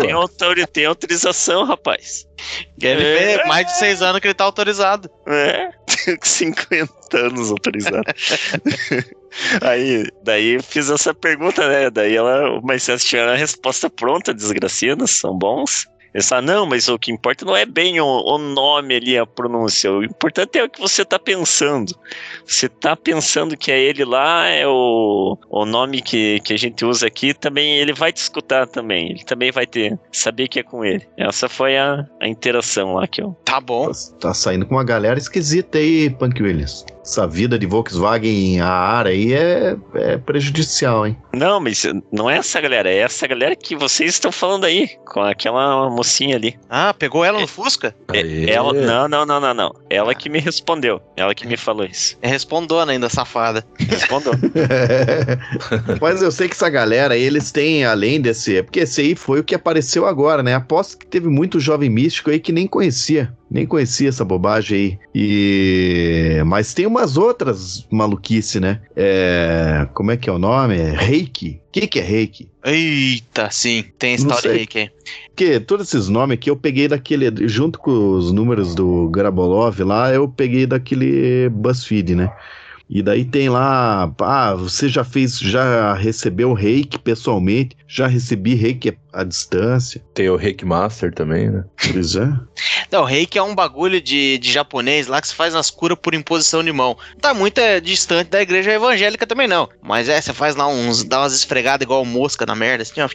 Tem, autori- tem autorização, rapaz. Ele É. mais de seis anos que ele tá autorizado. É, tenho 50 anos autorizado. Aí, daí eu fiz essa pergunta, né? Daí ela, mas vocês tiveram a resposta pronta, desgraciadas, são bons. Eles falaram, não, mas o que importa não é bem o, o nome ali, a pronúncia. O importante é o que você tá pensando. Você tá pensando que é ele lá, é o, o nome que, que a gente usa aqui, também ele vai te escutar também. Ele também vai ter, saber que é com ele. Essa foi a, a interação lá que eu Tá bom. Tá, tá saindo com uma galera esquisita aí, Punk Williams. Essa vida de Volkswagen a ar aí é, é prejudicial, hein? Não, mas não é essa galera, é essa galera que vocês estão falando aí, com aquela mocinha ali. Ah, pegou ela no Fusca? É- Aê. Ela, não, não, não, não, não. Ela que me respondeu. Ela que me falou isso. É respondona ainda, safada. Respondeu. Mas eu sei que essa galera aí, eles têm, além desse. É porque esse aí foi o que apareceu agora, né? Aposto que teve muito jovem místico aí que nem conhecia. Nem conhecia essa bobagem aí. E. Mas tem umas outras maluquice, né? É. Como é que é o nome? É reiki. O que, que é reiki? Eita, sim. Tem sei. reiki aí. Porque todos esses nomes aqui eu peguei daquele. Junto com os números do Grabolov lá, eu peguei daquele BuzzFeed, né? E daí tem lá, ah, você já fez, já recebeu reiki pessoalmente, já recebi reiki à distância. Tem o Reiki Master também, né? Pois é. Não, reiki é um bagulho de, de japonês lá que se faz nas curas por imposição de mão. Tá muito é, distante da igreja evangélica também não. Mas é, você faz lá uns, dá umas esfregadas igual mosca na merda, assim, ó.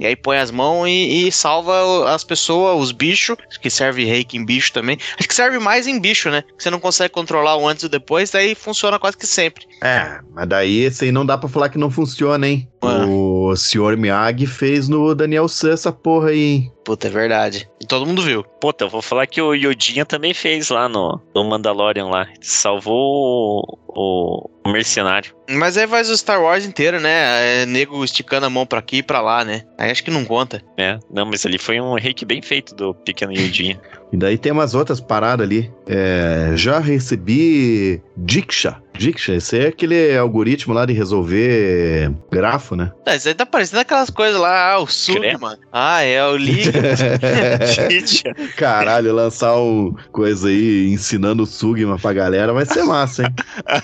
E aí põe as mãos e, e salva as pessoas, os bichos, que serve reiki em bicho também. Acho que serve mais em bicho, né? Que você não consegue controlar o antes e o depois, daí funciona quase que sempre. É, mas daí esse aí não dá pra falar que não funciona, hein? Ué. O senhor Miyagi fez no Daniel San essa porra aí, hein? Puta, é verdade. E todo mundo viu. Puta, eu vou falar que o Yodinha também fez lá no, no Mandalorian lá. Salvou o, o mercenário. Mas aí faz o Star Wars inteiro, né? É nego esticando a mão pra aqui e pra lá, né? Aí acho que não conta. É, não, mas ali foi um reiki bem feito do pequeno Yodinha. E daí tem umas outras paradas ali. É, já recebi Diksha. Diksha, esse é aquele algoritmo lá de resolver grafo, né? É, isso aí tá parecendo aquelas coisas lá, ah, o mano. Ah, é o. Gente, Caralho, lançar um coisa aí ensinando o Sugma pra galera vai ser massa, hein?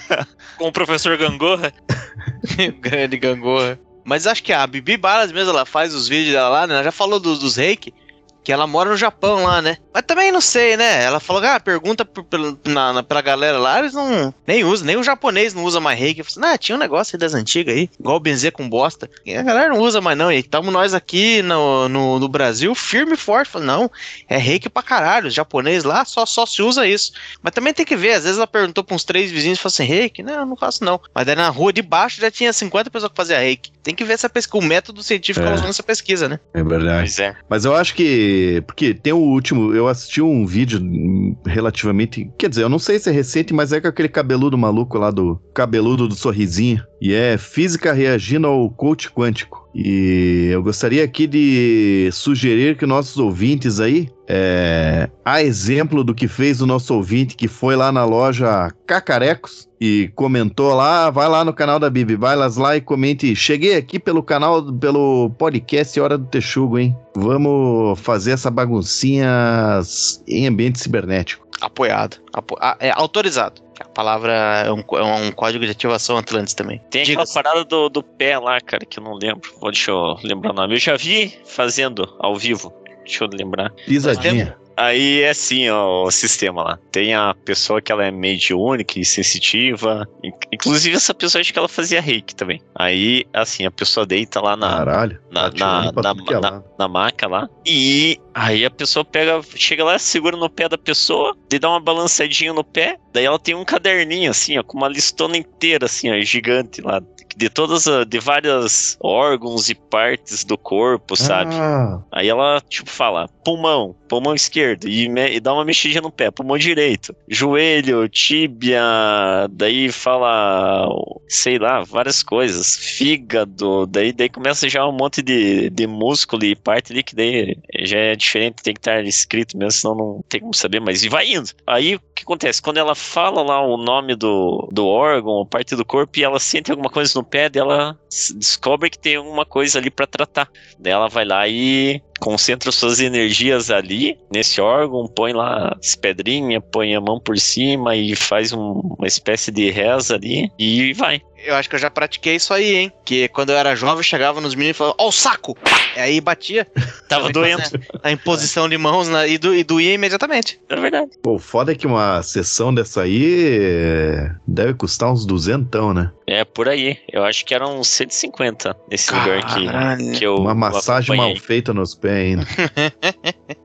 Com o professor Gangorra. Grande gangorra. Mas acho que a Bibi Balas mesmo, ela faz os vídeos dela lá, né? Ela já falou dos, dos reiki, que ela mora no Japão lá, né? Mas também não sei, né? Ela falou, ah, pergunta na, na- pra galera lá, eles não nem usam, nem o japonês não usa mais reiki. Eu falei, ah, tinha um negócio aí das antigas aí, igual benzer com bosta. E a galera não usa mais não, e estamos nós aqui no, no, no Brasil firme e forte. Falei, não, é reiki pra caralho, os japonês lá só, só se usa isso. Mas também tem que ver, às vezes ela perguntou pra uns três vizinhos e falou assim, reiki? Não, eu não faço não. Mas daí na rua de baixo já tinha 50 pessoas que faziam reiki. Tem que ver essa pesquisa, o método científico é. usando essa pesquisa, né? É verdade. Pois é. Mas eu acho que. Porque tem o último. Eu assisti um vídeo relativamente. Quer dizer, eu não sei se é recente, mas é com aquele cabeludo maluco lá do. Cabeludo do sorrisinho. E é física reagindo ao coach quântico. E eu gostaria aqui de sugerir que nossos ouvintes aí. É, a exemplo do que fez o nosso ouvinte que foi lá na loja Cacarecos e comentou lá, vai lá no canal da Bibi, vai lá, e comente. Cheguei aqui pelo canal, pelo podcast Hora do Texugo, hein? Vamos fazer essa baguncinha em ambiente cibernético. Apoiado. Apo- ah, é autorizado. A palavra é um, é um código de ativação Atlantis também. Tem Diga. aquela parada do, do pé lá, cara, que eu não lembro. Vou, deixa eu lembrar o nome. Eu já vi fazendo ao vivo. Deixa eu lembrar. Pisadinha. Aí é assim, ó, o sistema lá. Tem a pessoa que ela é mediúnica e sensitiva. In- Inclusive, essa pessoa acho que ela fazia reiki também. Aí, assim, a pessoa deita lá na, Caralho. na, tá na, na, é na- na maca lá. E aí a pessoa pega, chega lá, segura no pé da pessoa, daí dá uma balançadinha no pé, daí ela tem um caderninho assim, ó, com uma listona inteira assim, ó, gigante lá. De todas, a- de vários órgãos e partes do corpo, sabe? Ah, Aí ela, tipo, fala pulmão, pulmão esquerdo, e, me- e dá uma mexidinha no pé, pulmão direito, joelho, tíbia, daí fala, sei lá, várias coisas, fígado, daí, daí começa já um monte de, de músculo e parte ali que daí já é diferente, tem que estar escrito mesmo, senão não tem como saber, mas e vai indo. Aí o que acontece? Quando ela fala lá o nome do, do órgão, parte do corpo, e ela sente alguma coisa no pé dela, s- descobre que tem alguma coisa ali pra tratar. Daí ela vai lá e concentra suas energias ali nesse órgão, põe lá as pedrinhas, põe a mão por cima e faz um- uma espécie de reza ali e vai. Eu acho que eu já pratiquei isso aí, hein? Que quando eu era jovem, eu chegava nos meninos e falava, ó o saco! E aí batia Tava doendo, a imposição de mãos na- e, do, e doía imediatamente. é verdade. pô, o foda é que uma sessão dessa aí é, deve custar uns duzentão, né? É por aí. Eu acho que eram 150 nesse lugar Caralho. que, que eu Uma massagem mal feita nos pés ainda.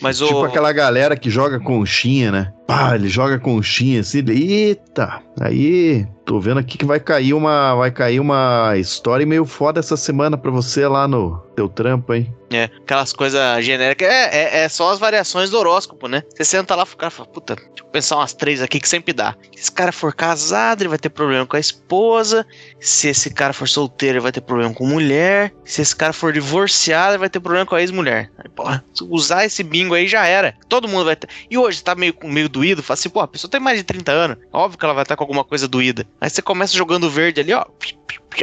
Mas o. Tipo aquela galera que joga conchinha, né? Pá, ele joga conchinha assim, eita! Aí, tô vendo aqui que vai cair uma, vai cair uma história meio foda essa semana pra você lá no teu trampo, hein? É, aquelas coisas genéricas. É, é, é só as variações do horóscopo, né? Você senta lá o cara fala, puta, deixa eu pensar umas três aqui que sempre dá. Se esse cara for casado, ele vai ter problema com a esposa. Se esse cara for solteiro, ele vai ter problema com mulher. Se esse cara for divorciado, ele vai ter problema com a ex-mulher. Porra, usar esse bingo aí já era. Todo mundo vai ter. E hoje tá meio, meio doído, fala assim, pô, a pessoa tem mais de 30 anos. Óbvio que ela vai estar com alguma coisa doída. Aí você começa jogando verde ali, ó.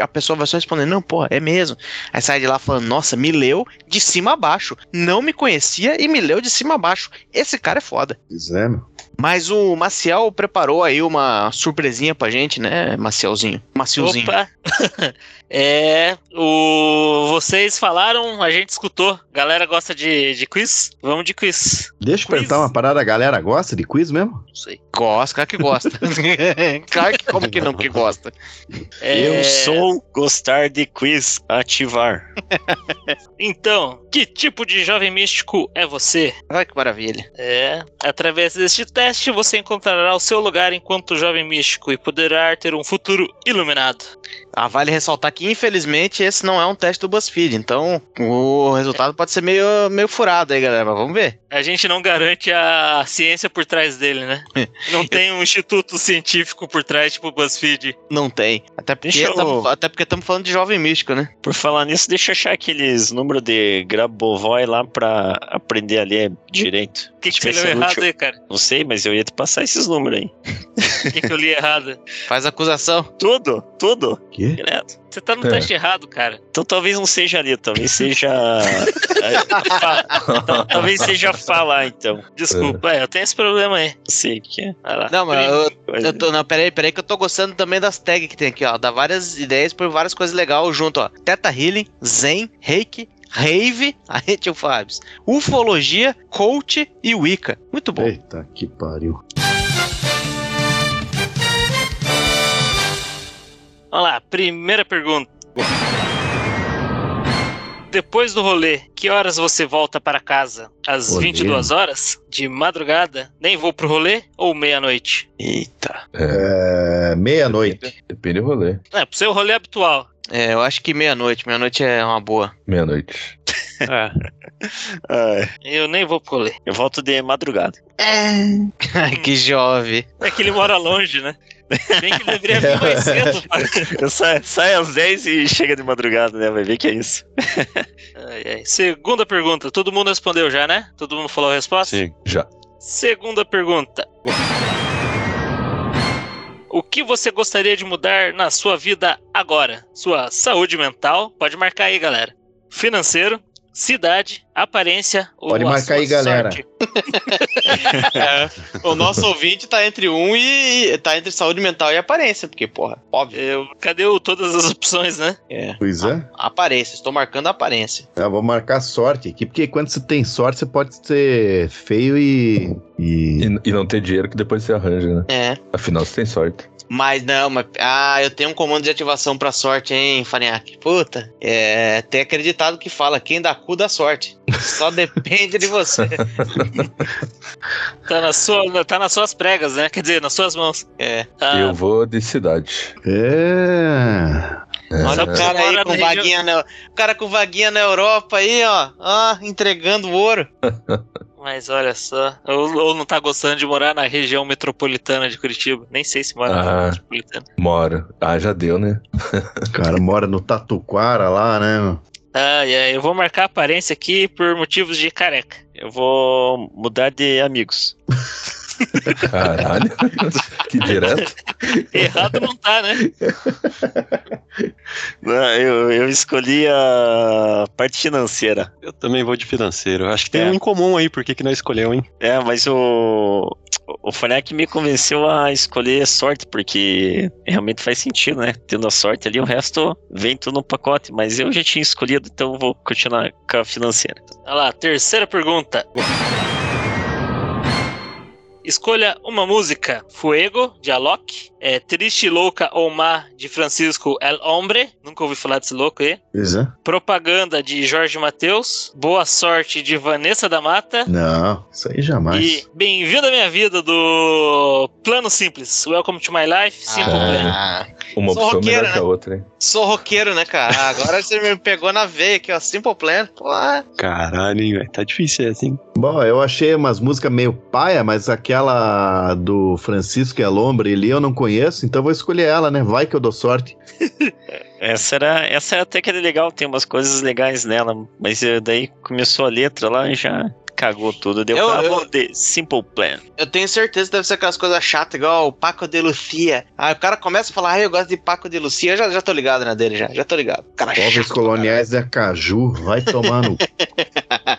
A pessoa vai só responder, não, porra, é mesmo. Aí sai de lá falando, nossa, me leu de cima a baixo. Não me conhecia e me leu de cima a baixo. Esse cara é foda. Pois é. Mas o Maciel preparou aí uma surpresinha pra gente, né, Macielzinho? Macilzinho. Opa! é, o vocês falaram, a gente escutou. Galera gosta de, de quiz? Vamos de quiz. Deixa eu Quiz. perguntar uma parada, a galera gosta de quiz mesmo? Não sei. Gosta, claro que gosta. claro que como que não que gosta. É, Eu sou gostar de quiz ativar. Então, que tipo de jovem místico é você? Olha que maravilha. É, através deste teste você encontrará o seu lugar enquanto jovem místico e poderá ter um futuro iluminado. Ah, vale ressaltar que, infelizmente, esse não é um teste do BuzzFeed. Então, o resultado pode ser meio, meio furado aí, galera. Mas vamos ver. A gente não garante a ciência por trás dele, né? Não tem um instituto científico por trás, tipo o BuzzFeed. Não tem. Até porque eu- estamos falando de jovem místico, né? Por falar nisso, deixa eu achar aqueles números de Grabovoi lá pra aprender a ler direito. O que, que Vai você ser leu errado útil. aí, cara? Não sei, mas eu ia te passar esses números aí. O que, que eu li errado? Faz acusação. Tudo, tudo, Que? Direto. Você tá no É. teste errado, cara. Então talvez não seja ali, talvez seja. é, talvez seja falar, então. Desculpa, é, eu tenho esse problema aí. Não sei que é. Não, mas eu, eu tô. Não, peraí, peraí, que eu tô gostando também das tags que tem aqui, ó. Dá várias ideias por várias coisas legais junto, ó. Teta Healing, Zen, Reiki, rave, aí tio Fábio, ufologia, coach e wicca. Muito bom. Eita, que pariu. Vamos lá, primeira pergunta. Depois do rolê, que horas você volta para casa? Às Rolê? 22 horas? De madrugada? Nem vou pro rolê? Ou meia-noite? Eita. É, meia-noite. Depende do rolê. É, pro seu rolê habitual. É, eu acho que meia-noite. Meia-noite é uma boa. Meia-noite. É. Ai, Eu nem vou pro rolê. eu volto de madrugada. Ai, que jovem. É que ele mora longe, né? Bem que ele deveria vir mais cedo. saio, saio às 10 e chega de madrugada, né? Vai ver que é isso. Ai, ai. Segunda pergunta. Todo mundo respondeu já, né? Todo mundo falou a resposta? Sim. Já. Segunda pergunta. O que você gostaria de mudar na sua vida agora? Sua saúde mental, pode marcar aí, galera. Financeiro, cidade, aparência ou Pode a marcar sua aí, galera. É, o nosso ouvinte tá entre um e. tá entre saúde mental e aparência, porque, porra, óbvio. Eu, cadê o, todas as opções, né? É. Pois é. Aparência, estou marcando a aparência. Eu vou marcar sorte aqui, porque quando você tem sorte, você pode ser feio e. e... E, e não ter dinheiro que depois você arranja, né? É. Afinal, você tem sorte. Mas não, mas. Ah, eu tenho um comando de ativação pra sorte, hein, Farinhaque? Puta. É. Tem acreditado que fala: quem dá cu dá sorte. Só depende de você. Tá, na sua, tá nas suas pregas, né? Quer dizer, nas suas mãos. É. Ah, Eu vou de cidade. É. É. Olha o cara aí com vaguinha na. O cara com vaguinha na Europa aí, ó. Ó, entregando ouro. Mas olha só. Ou, ou não tá gostando de morar na região metropolitana de Curitiba. Nem sei se mora na região Ah. metropolitana. Moro. Ah, já deu, né? O cara mora no Tatuquara lá, né? meu? Ai, ai, eu vou marcar a aparência aqui por motivos de careca. Eu vou mudar de amigos. Caralho. que direto. Errado não tá, né? Não, Eu, eu escolhi a parte financeira. Eu também vou de financeiro. Acho que tem É. um em comum aí, por que que nós escolheu, hein? É, mas o. O Fanek me convenceu a escolher sorte, porque realmente faz sentido, né? Tendo a sorte ali, o resto vem tudo no pacote. Mas eu já tinha escolhido, então eu vou continuar com a financeira. Olha lá, terceira pergunta. Escolha uma música. Fuego, de Alok. É, Triste, Louca ou Má, de Francisco El Hombre. Nunca ouvi falar desse louco aí. É. Propaganda, de Jorge Mateus. Boa Sorte, de Vanessa da Mata. Não, isso aí jamais. E Bem-vindo à minha vida, do Plano Simples. Welcome to my life. Simple Plan. Ah, Uma Sou opção melhor que a né? outra, hein? sou roqueiro, né, cara? Ah, Agora você me pegou na veia aqui, ó. Simple Plan. Porra. Caralho, hein, velho. Tá difícil hein? Bom, eu achei umas músicas meio paia, mas aquela do Francisco Elombre ali eu não conheço, então eu vou escolher ela, né? Vai que eu dou sorte. Essa era, essa era até que era legal, tem umas coisas legais nela. Mas daí começou a letra lá e já cagou tudo. Deu Eu- pra eu- de Simple Plan. Eu tenho certeza que deve ser aquelas coisas chatas, igual o Paco de Lucia. Aí o cara começa a falar, ah, eu gosto de Paco de Lucia. Eu já, já tô ligado na dele, já. Já tô ligado. Cara Povos chato, coloniais da Caju, vai tomar no.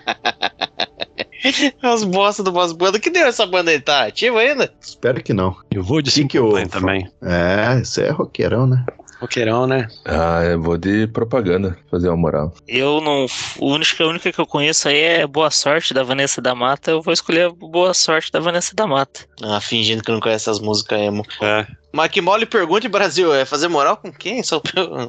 As bostas do Boss Banda. Que deu essa banda aí? Tá ativa ainda? Espero que não. Eu vou de Que que eu- também. É, isso é roqueirão, né? Roqueirão, né? Ah, eu vou de propaganda, fazer uma moral. Eu não. A única, a única que eu conheço aí é Boa Sorte, da Vanessa da Mata. Eu vou escolher a Boa Sorte da Vanessa da Mata. Ah, fingindo que não conhece as músicas emo. É. Mas que mole pergunte, Brasil, é fazer moral com quem? Só pra-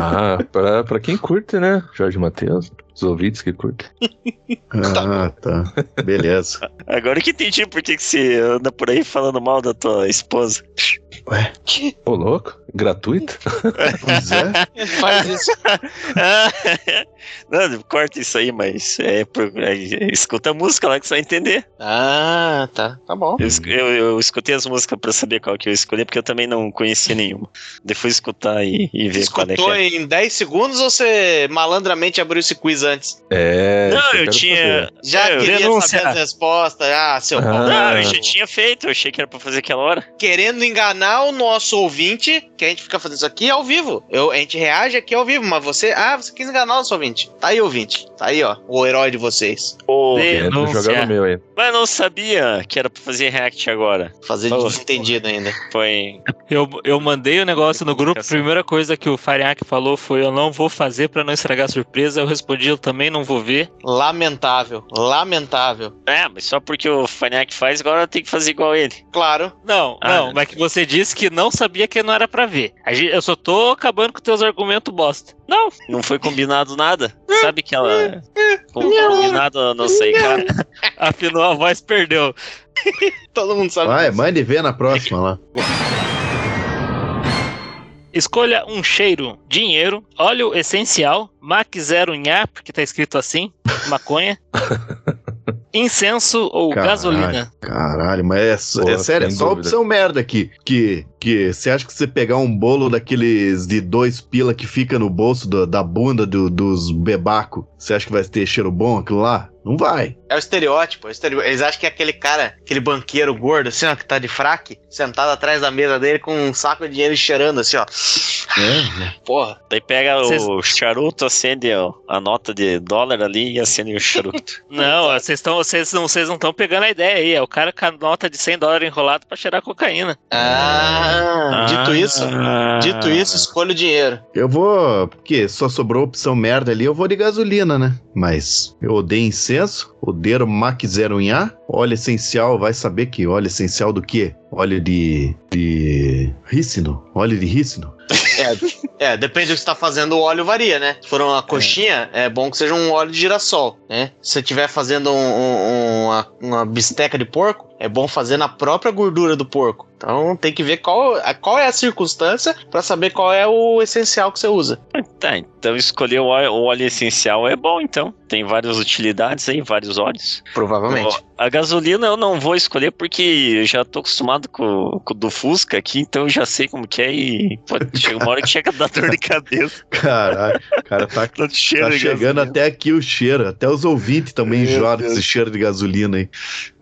Ah, pra, pra quem curte, né? Jorge Matheus, os ouvintes que curtem. Ah, tá. Beleza. Agora que entendi por que, que você anda por aí falando mal da tua esposa. Ué, Ô, louco? Gratuito? pois é. Faz isso. Não, corta isso aí, mas é, é, escuta a música lá que você vai entender. Ah, tá. Tá bom. Eu, eu- eu escutei as músicas pra saber qual que eu escolhi, porque eu também não conhecia nenhuma. Depois escutar e, e ver qual é que Escutou é. em 10 segundos ou você malandramente abriu esse quiz antes? É. Não, eu quero tinha. saber. Já É, eu queria denúncia. saber as respostas. Ah, seu Ah. Não, eu já tinha feito, eu achei que era pra fazer aquela hora. Querendo enganar enganar o nosso ouvinte, que a gente fica fazendo isso aqui ao vivo. Eu, a gente reage aqui ao vivo, mas você. Ah, você quis enganar o nosso ouvinte. Tá aí, ouvinte. Tá aí, ó. O herói de vocês. Ô, Entra jogar denúncia. no meu aí. Mas não sabia que era pra fazer react agora. Fazer de desentendido ainda. Foi. Eu, eu mandei o negócio no grupo. A primeira coisa que o Fariak falou foi: Eu não vou fazer pra não estragar a surpresa. Eu respondi: Eu também não vou ver. Lamentável. Lamentável. É, mas só porque o Faniac faz, agora tem que fazer igual ele. Claro. Não, Ah, não, né? mas que você disse que não sabia que não era pra ver. A gente- eu só tô acabando com teus argumentos bosta. Não, não foi combinado nada. Sabe que ela. Com- Combinado, não sei, cara. Afinou a voz, perdeu. Todo mundo sabe. Vai, mande ver na próxima lá. Escolha um cheiro: dinheiro, óleo essencial, Mac Zero Nha, porque tá escrito assim, maconha, incenso ou Caralho. gasolina. Caralho, mas é, Pô, é sério, é só dúvida. opção merda aqui. Que, que você acha que você pegar um bolo daqueles de dois pila que fica no bolso do- da bunda do- dos bebaco, você acha que vai ter cheiro bom aquilo lá? Não vai. É o estereótipo, é o estereótipo. Eles acham que é aquele cara, aquele banqueiro gordo, assim, ó, que tá de fraque, sentado atrás da mesa dele com um saco de dinheiro cheirando, assim, ó. É, Porra. Daí pega Vocês- o charuto, acende ó, a nota de dólar ali e acende o charuto. Não, vocês estão, vocês não, vocês não estão pegando a ideia aí. É o cara com a nota de 100 dólares enrolado pra cheirar cocaína. Ah, dito isso, dito isso, escolha o dinheiro. Eu vou. Porque só sobrou opção merda ali, eu vou de gasolina, né? Mas eu odeio incenso, odeio Mac Zero em A. Óleo essencial, vai saber que óleo essencial do quê? Óleo de. de. rícino. Óleo de rícino. É, depende do que você tá fazendo, o óleo varia, né? Se for uma coxinha, é, bom que seja um óleo de girassol, né? Se você estiver fazendo um- um- uma, uma bisteca de porco, é bom fazer na própria gordura do porco. Então tem que ver qual, qual é a circunstância pra saber qual é o essencial que você usa. Tá, então escolher o óleo, o óleo essencial é bom, então. Tem várias utilidades aí, vários óleos. Provavelmente. A gasolina eu não vou escolher porque eu já tô acostumado com, com o do Fusca aqui, então eu já sei como que é e pode, chega uma hora que chega a dar dor de cabeça. Caralho, o cara tá, tá de chegando gasolina. até aqui o cheiro. Até os ouvintes também enjoaram esse cheiro de gasolina aí.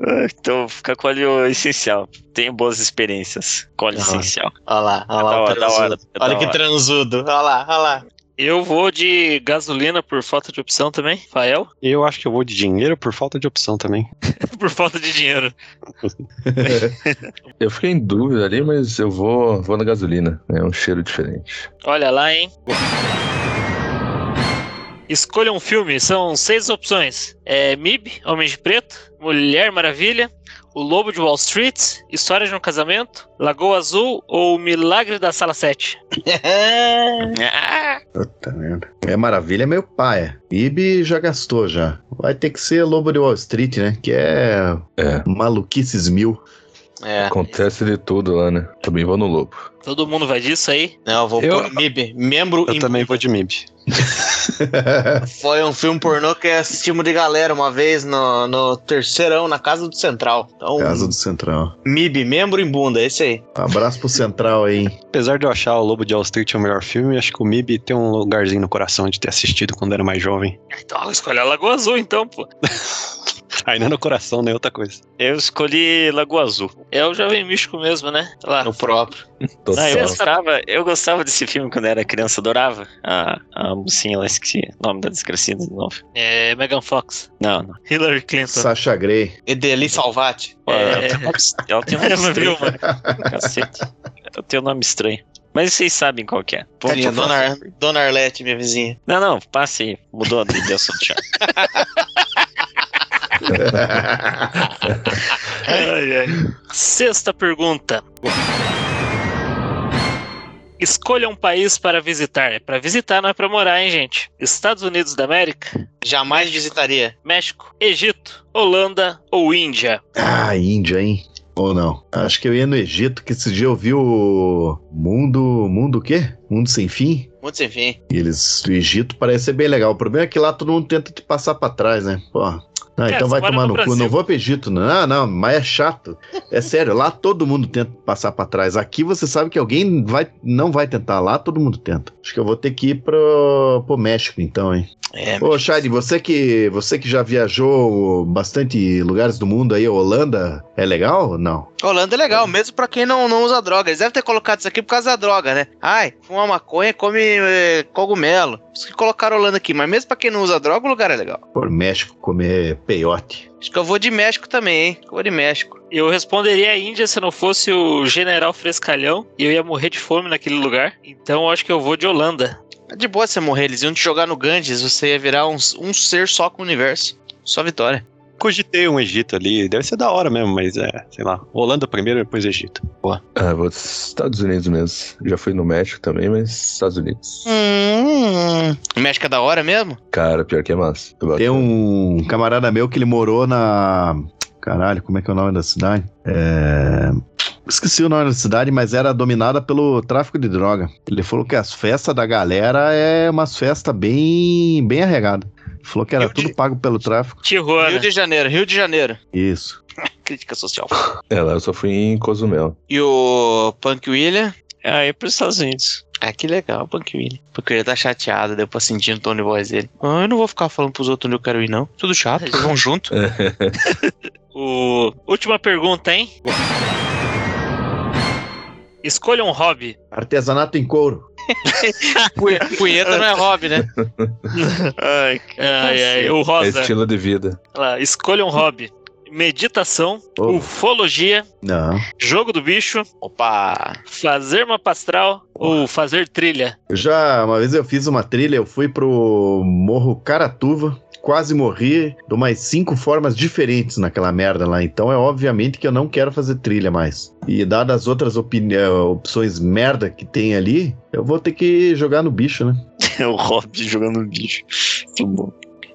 Ah, Então fica com óleo essencial. Tenho boas experiências com óleo Ah. essencial. Olha lá, olha lá hora, da transudo. hora, é Olha que transudo. Olha lá, olha lá. Eu vou de gasolina por falta de opção também. Fael? Eu acho que eu vou de dinheiro por falta de opção também. por falta de dinheiro. Eu fiquei em dúvida ali, mas eu vou, vou na gasolina. É um cheiro diferente. Olha lá, hein? Escolha um filme, são seis opções. É MIB, Homem de Preto, Mulher Maravilha, O Lobo de Wall Street, História de um Casamento, Lagoa Azul ou Milagre da Sala 7? Ah, Puta merda. É maravilha, é meu pai. Ibi já gastou já. Vai ter que ser Lobo de Wall Street, né? Que é, É. maluquices mil. É. Acontece de tudo lá, né? Também vou no lobo. Todo mundo vai disso aí? Não, eu vou Eu- por MIB. Membro Eu em- também vou de MIB. Foi um filme pornô que assistimos de galera uma vez no, no terceirão, na Casa do Central. Então, Casa do Central. MIB, membro em bunda, esse aí. Um abraço pro Central aí. hein? Apesar de eu achar o Lobo de Wall Street o melhor filme, acho que o MIB tem um lugarzinho no coração de ter assistido quando era mais jovem. Então escolhe a Lagoa Azul então, pô. Ainda no coração, né? Outra coisa. eu escolhi Lagoa Azul. É o Jovem Místico mesmo, né? Lá. O próprio. Total. Ah, eu, gostava, eu gostava desse filme quando era criança, adorava. A, a mocinha lá, esqueci o nome da desgraçada de novo. É Megan Fox. Não, não. Hillary Clinton. Sasha Grey. Edeli Salvati. Pô, É. ela, tem um nome, ela tem um nome Não viu, estranho, mano? cacete. Ela tem um nome estranho. Mas vocês sabem qual que é. Tadinha, Dona. Ar- Dona Arlete, minha vizinha. Não, não, passe aí. Mudou de assunto já. Ai, ai. Sexta pergunta. Escolha um país para visitar. É para visitar, não é para morar, hein, gente? Estados Unidos da América, Jamais visitaria. México, Egito, Holanda ou Índia? Ah, Índia, hein? Ou não? Acho que eu ia no Egito, que esse dia eu vi o Mundo. Mundo o quê? Mundo Sem Fim? Muito sem fim. E eles, o Egito parece ser bem legal. O problema é que lá todo mundo tenta te passar pra trás, né? Pô, Ah, É, então vai tomar no no cu. Não vou pro Egito, não. Não, mas é chato. É sério, lá todo mundo tenta passar pra trás. Aqui você sabe que alguém vai, não vai tentar. Lá todo mundo tenta. Acho que eu vou ter que ir pro, pro México, então, hein? É, Ô, Shade, você que, você que já viajou bastante lugares do mundo aí, Holanda, é legal ou não? Holanda é legal, mesmo pra quem não, não usa droga. Eles devem ter colocado isso aqui por causa da droga, né? Ai, fuma maconha, come eh, cogumelo. Por isso que colocaram Holanda aqui. Mas mesmo pra quem não usa droga, o lugar é legal. Por México comer peiote. Acho que eu vou de México também, hein? Eu vou de México. Eu responderia a Índia se não fosse o General Frescalhão e eu ia morrer de fome naquele lugar. Então eu acho que eu vou de Holanda. É de boa você morrer. Eles iam te jogar no Ganges, você ia virar um, um ser só com o universo. Só vitória. Cogitei um Egito ali, deve ser da hora mesmo, mas é, sei lá. Holanda primeiro, depois Egito. Boa. Ah, vou dos Estados Unidos mesmo. Já fui no México também, mas Estados Unidos. Hum, o México é da hora mesmo? Cara, pior que é massa. Tem um camarada meu que ele morou na. Caralho, como é que é o nome da cidade? É. Esqueci o nome da cidade, mas era dominada pelo tráfico de droga. Ele falou que as festas da galera é umas festas bem, bem arregadas. Falou que era Rio de- tudo pago pelo tráfico. Tijuana. Rio de Janeiro, Rio de Janeiro. Isso. Crítica social. É, lá eu só fui em Cozumel. E o Punk William? Ah, é pros Estados Unidos. Ah, que legal, Punk William. Punk William tá chateado, deu pra sentir no tom de voz dele. Ah, eu não vou ficar falando pros outros onde eu quero ir, não. Tudo chato, eles vão junto. O... Última pergunta, hein? Escolha um hobby. Artesanato em couro. Pu- Punheta não é hobby, né? Ai, Ai, ai, o É rosa. estilo de vida. Olha lá, escolha um hobby. Meditação, Oh. ufologia, Não. jogo do bicho, Opa! fazer mapa astral ou fazer trilha. Eu já, uma vez eu fiz uma trilha, eu fui pro Morro Caratuva, quase morri de umas cinco formas diferentes naquela merda lá. Então é obviamente que eu não quero fazer trilha mais. E dadas as outras eh, opções merda que tem ali, eu vou ter que jogar no bicho, né? é o Hobbit jogando bicho. Muito bom.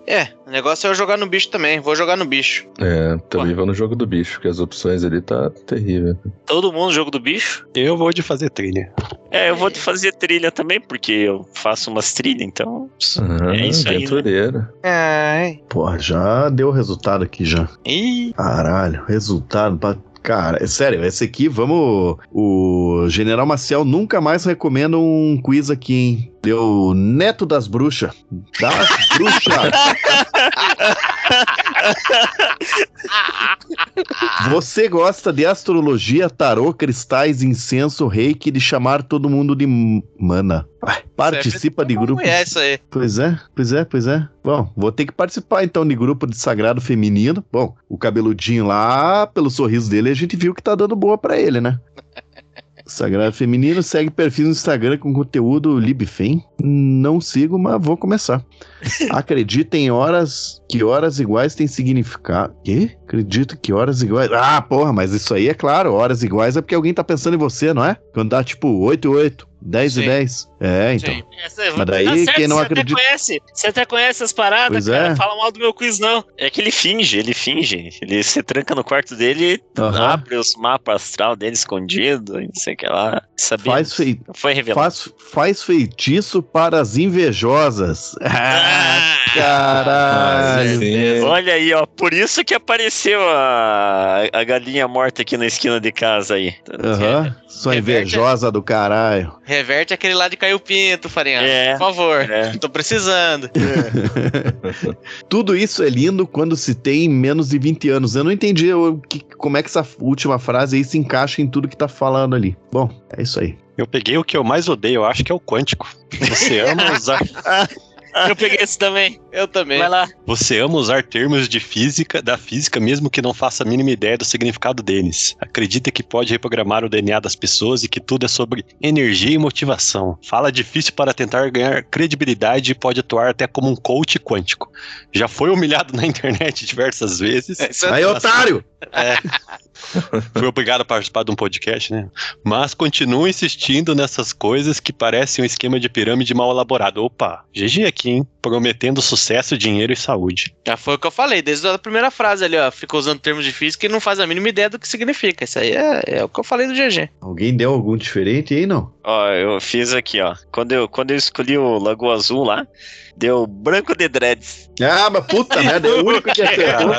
É, o negócio é eu jogar no bicho também. Vou jogar no bicho. É, também vou no jogo do bicho, porque as opções ali tá terrível. Todo mundo jogo do bicho? Eu vou de fazer trilha. É, eu vou fazer trilha também, porque eu faço umas trilhas, então. Ah, É isso aí, né? aventureiro. Ai. Porra, já deu resultado aqui já. Ih, Caralho, resultado pra. Cara, é sério, esse aqui, vamos. O General Maciel nunca mais recomenda um quiz aqui, hein? Deu Neto das Bruxas. Das Bruxas! Você gosta de astrologia, tarô, cristais, incenso, reiki, de chamar todo mundo de mana. Participa de grupo. É isso aí. Pois é, pois é, pois é. Bom, vou ter que participar então de grupo de sagrado feminino. Bom, o cabeludinho lá, pelo sorriso dele, a gente viu que tá dando boa pra ele, né? Sagrado Feminino segue perfil no Instagram com conteúdo libfem. Não sigo, mas vou começar. Acredita em horas que horas iguais têm significado. Quê? Acredito que horas iguais. Ah, porra, mas isso aí é claro. Horas iguais é porque alguém tá pensando em você, não é? Quando dá tipo 8 e 8, 10 Sim. e 10. É, então. Sim. Essa, Mas daí, tá certo, quem não você acredita- Até conhece, você até conhece as paradas, Pois cara. é. Fala mal do meu quiz, não. é que ele finge, ele finge. Ele se tranca no quarto dele, Aham. abre os mapas astral dele escondido, e não sei o que lá. Sabia? Faz, fei- Foi revelado. faz, faz feitiço para as invejosas. Ah, caralho. sim. Olha aí, ó. Por isso que apareceu a, a galinha morta aqui na esquina de casa aí. Aham. Sua invejosa do caralho. Reverte aquele lá de Caio Pinto, Farinha. É. Por favor. É. Tô precisando. Tudo isso é lindo quando se tem menos de 20 anos. Eu não entendi o que- como é que essa última frase aí se encaixa em tudo que tá falando ali. Bom, é isso aí. Eu peguei o que eu mais odeio, eu acho que é o quântico. Você ama usar, Eu peguei esse também. Eu também. Vai lá. você ama usar termos de física, da física, mesmo que não faça a mínima ideia do significado deles. Acredita que pode reprogramar o DNA das pessoas e que tudo é sobre energia e motivação. Fala difícil para tentar ganhar credibilidade e pode atuar até como um coach quântico. Já foi humilhado na internet diversas vezes. Isso é- Aí, otário! Foi obrigado a participar de um podcast, né? Mas continua insistindo nessas coisas que parecem um esquema de pirâmide mal elaborado. Opa, GG aqui, hein? Prometendo sucesso, dinheiro e saúde. Já foi o que eu falei, desde a primeira frase ali, ó. Fica usando termos de física e não faz a mínima ideia do que significa. Isso aí é, é o que eu falei do GG. Alguém deu algum diferente aí, não? Ó, eu fiz aqui, ó. Quando eu, quando eu escolhi o Lagoa Azul lá, Deu branco de dreads. Ah, mas puta merda, é o único que acertou.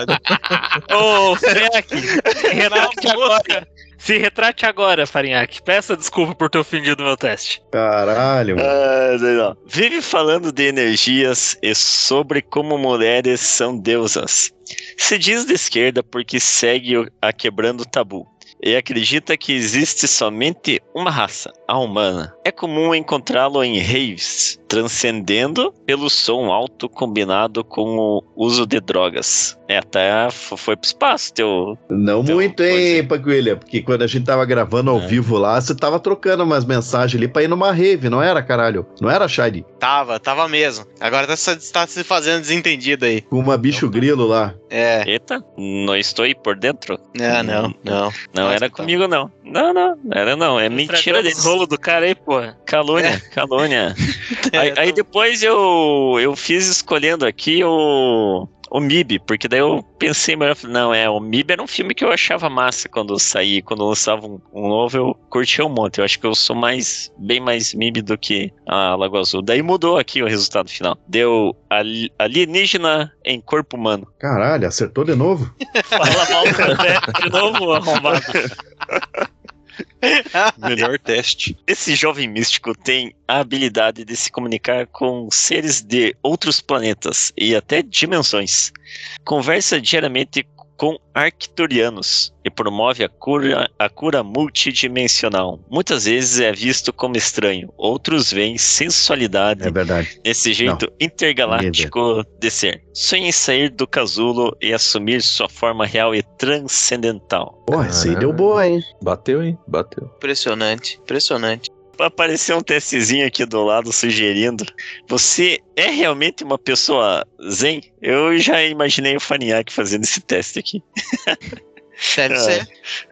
Ô, Farinhaque, se retrate agora. Se retrate agora, Farinhaque. Peça desculpa por ter ofendido meu teste. Caralho, mano. Ah. Vive falando de energias e sobre como mulheres são deusas. Se diz de esquerda porque segue o- a quebrando o tabu. E acredita que existe somente uma raça, a humana. É comum encontrá-lo em raves, transcendendo pelo som alto combinado com o uso de drogas. É, até foi pro espaço, teu. Não Então, muito, hein, é. Paguilha? Porque quando a gente tava gravando ao É. vivo lá, você tava trocando umas mensagens ali pra ir numa rave, não era, caralho? Não era, Shady? Tava, tava mesmo. Agora tá, se- tá se fazendo desentendido aí. Com uma bicho grilo lá. É. Eita, não estou aí por dentro? Não, não, não. Não Nossa, era tá. comigo, não. Não, não, não era não. É mentira os rolos do cara aí, porra. Calúnia, calúnia. aí, É, aí depois eu, eu fiz escolhendo aqui o, o MIB, porque daí eu pensei melhor, não, é, o MIB era um filme que eu achava massa quando eu saí, quando lançava um, um novo, eu curtia um monte. Eu acho que eu sou mais, bem mais MIB do que a Lagoa Azul. Daí mudou aqui o resultado final. Deu ali- alienígena em corpo humano. Caralho, acertou de novo? Fala mal do André de novo, arrombado. Melhor teste. Esse jovem místico tem a habilidade de se comunicar com seres de outros planetas e até dimensões. Conversa diariamente com arcturianos e promove a cura, a cura multidimensional. Muitas vezes é visto como estranho, outros veem sensualidade É verdade. nesse jeito intergaláctico de ser. Sonha em sair do casulo e assumir sua forma real e transcendental. Porra, esse aí deu boa, hein? Bateu, hein? Bateu. Impressionante, impressionante. Apareceu um testezinho aqui do lado sugerindo. Você é realmente uma pessoa zen? Eu já imaginei o Faniac fazendo esse teste aqui. Deve É. ser.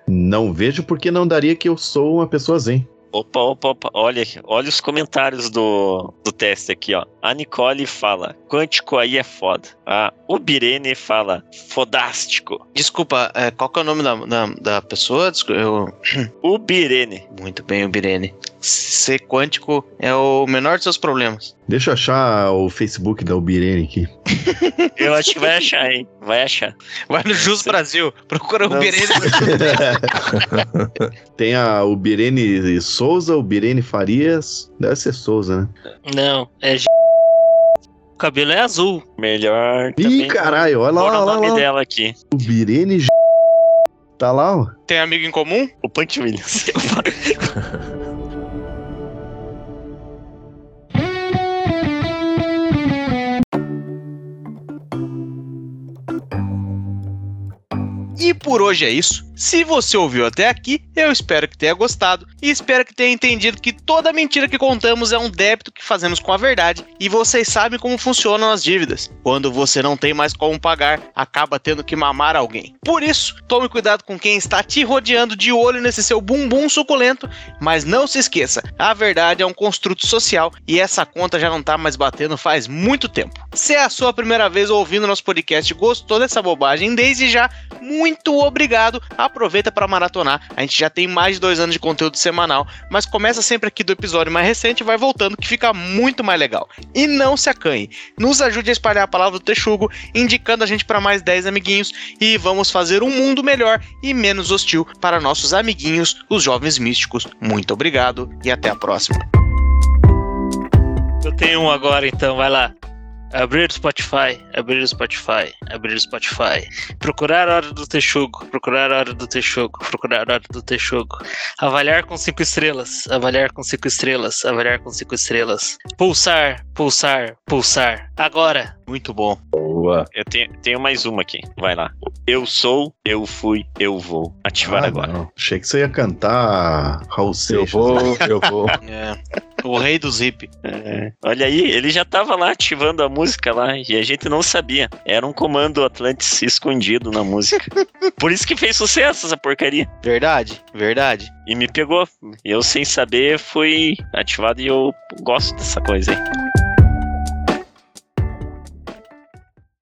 Não vejo porque não daria que eu sou uma pessoa zen. Opa, opa, opa. Olha, olha os comentários do, do teste aqui, ó. A Nicole fala, quântico aí é foda. A Ubirene fala, fodástico. Desculpa, é, qual que é o nome da, da, da pessoa? Desculpa, eu... Ubirene. Muito bem, o Birene. Ser quântico é o menor dos seus problemas. Deixa eu achar o Facebook da Ubirene aqui. Eu acho que vai achar, hein? Vai achar. Vai no Jus Brasil, procura o Não Birene. Tem a Ubirene Souza, Ubirene Farias. Deve ser Souza, né? Não, é. G- O cabelo é azul. Melhor Ih, caralho, olha lá, o olha lá, nome lá. dela aqui. Ubirene Tá lá, ó. Tem amigo em comum? O Punch Williams. E por hoje é isso. Se você ouviu até aqui, eu espero que tenha gostado e espero que tenha entendido que toda mentira que contamos é um débito que fazemos com a verdade e vocês sabem como funcionam as dívidas. Quando você não tem mais como pagar, acaba tendo que mamar alguém. Por isso, tome cuidado com quem está te rodeando de olho nesse seu bumbum suculento, mas não se esqueça, a verdade é um construto social e essa conta já não tá mais batendo faz muito tempo. Se é a sua primeira vez ouvindo nosso podcast e gostou dessa bobagem, desde já, muito obrigado. Aproveita para maratonar. A gente já tem mais de dois anos de conteúdo semanal, mas começa sempre aqui do episódio mais recente e vai voltando, que fica muito mais legal. E não se acanhe. Nos ajude a espalhar a palavra do Texugo, indicando a gente para mais 10 amiguinhos e vamos fazer um mundo melhor e menos hostil para nossos amiguinhos, os jovens místicos. Muito obrigado e até a próxima. Eu tenho um agora, então, vai lá. Abrir Spotify, abrir Spotify, abrir Spotify. Procurar a hora do Texugo, procurar a hora do Texugo, procurar a hora do Texugo. Avaliar com cinco estrelas, avaliar com cinco estrelas, avaliar com cinco estrelas. Pulsar, pulsar, pulsar. Agora. Muito bom. Boa. Eu tenho, tenho mais uma aqui. Vai lá. Eu sou, eu fui, eu vou. Ativar Ah, agora. não. Achei que você ia cantar Raul Eu Seixas. vou, eu vou. É. O rei do zip. É, olha aí, ele já tava lá ativando a música lá e a gente não sabia. Era um comando Atlantis escondido na música. Por isso que fez sucesso essa porcaria. Verdade, verdade. E me pegou. Eu, sem saber, fui ativado e eu gosto dessa coisa aí.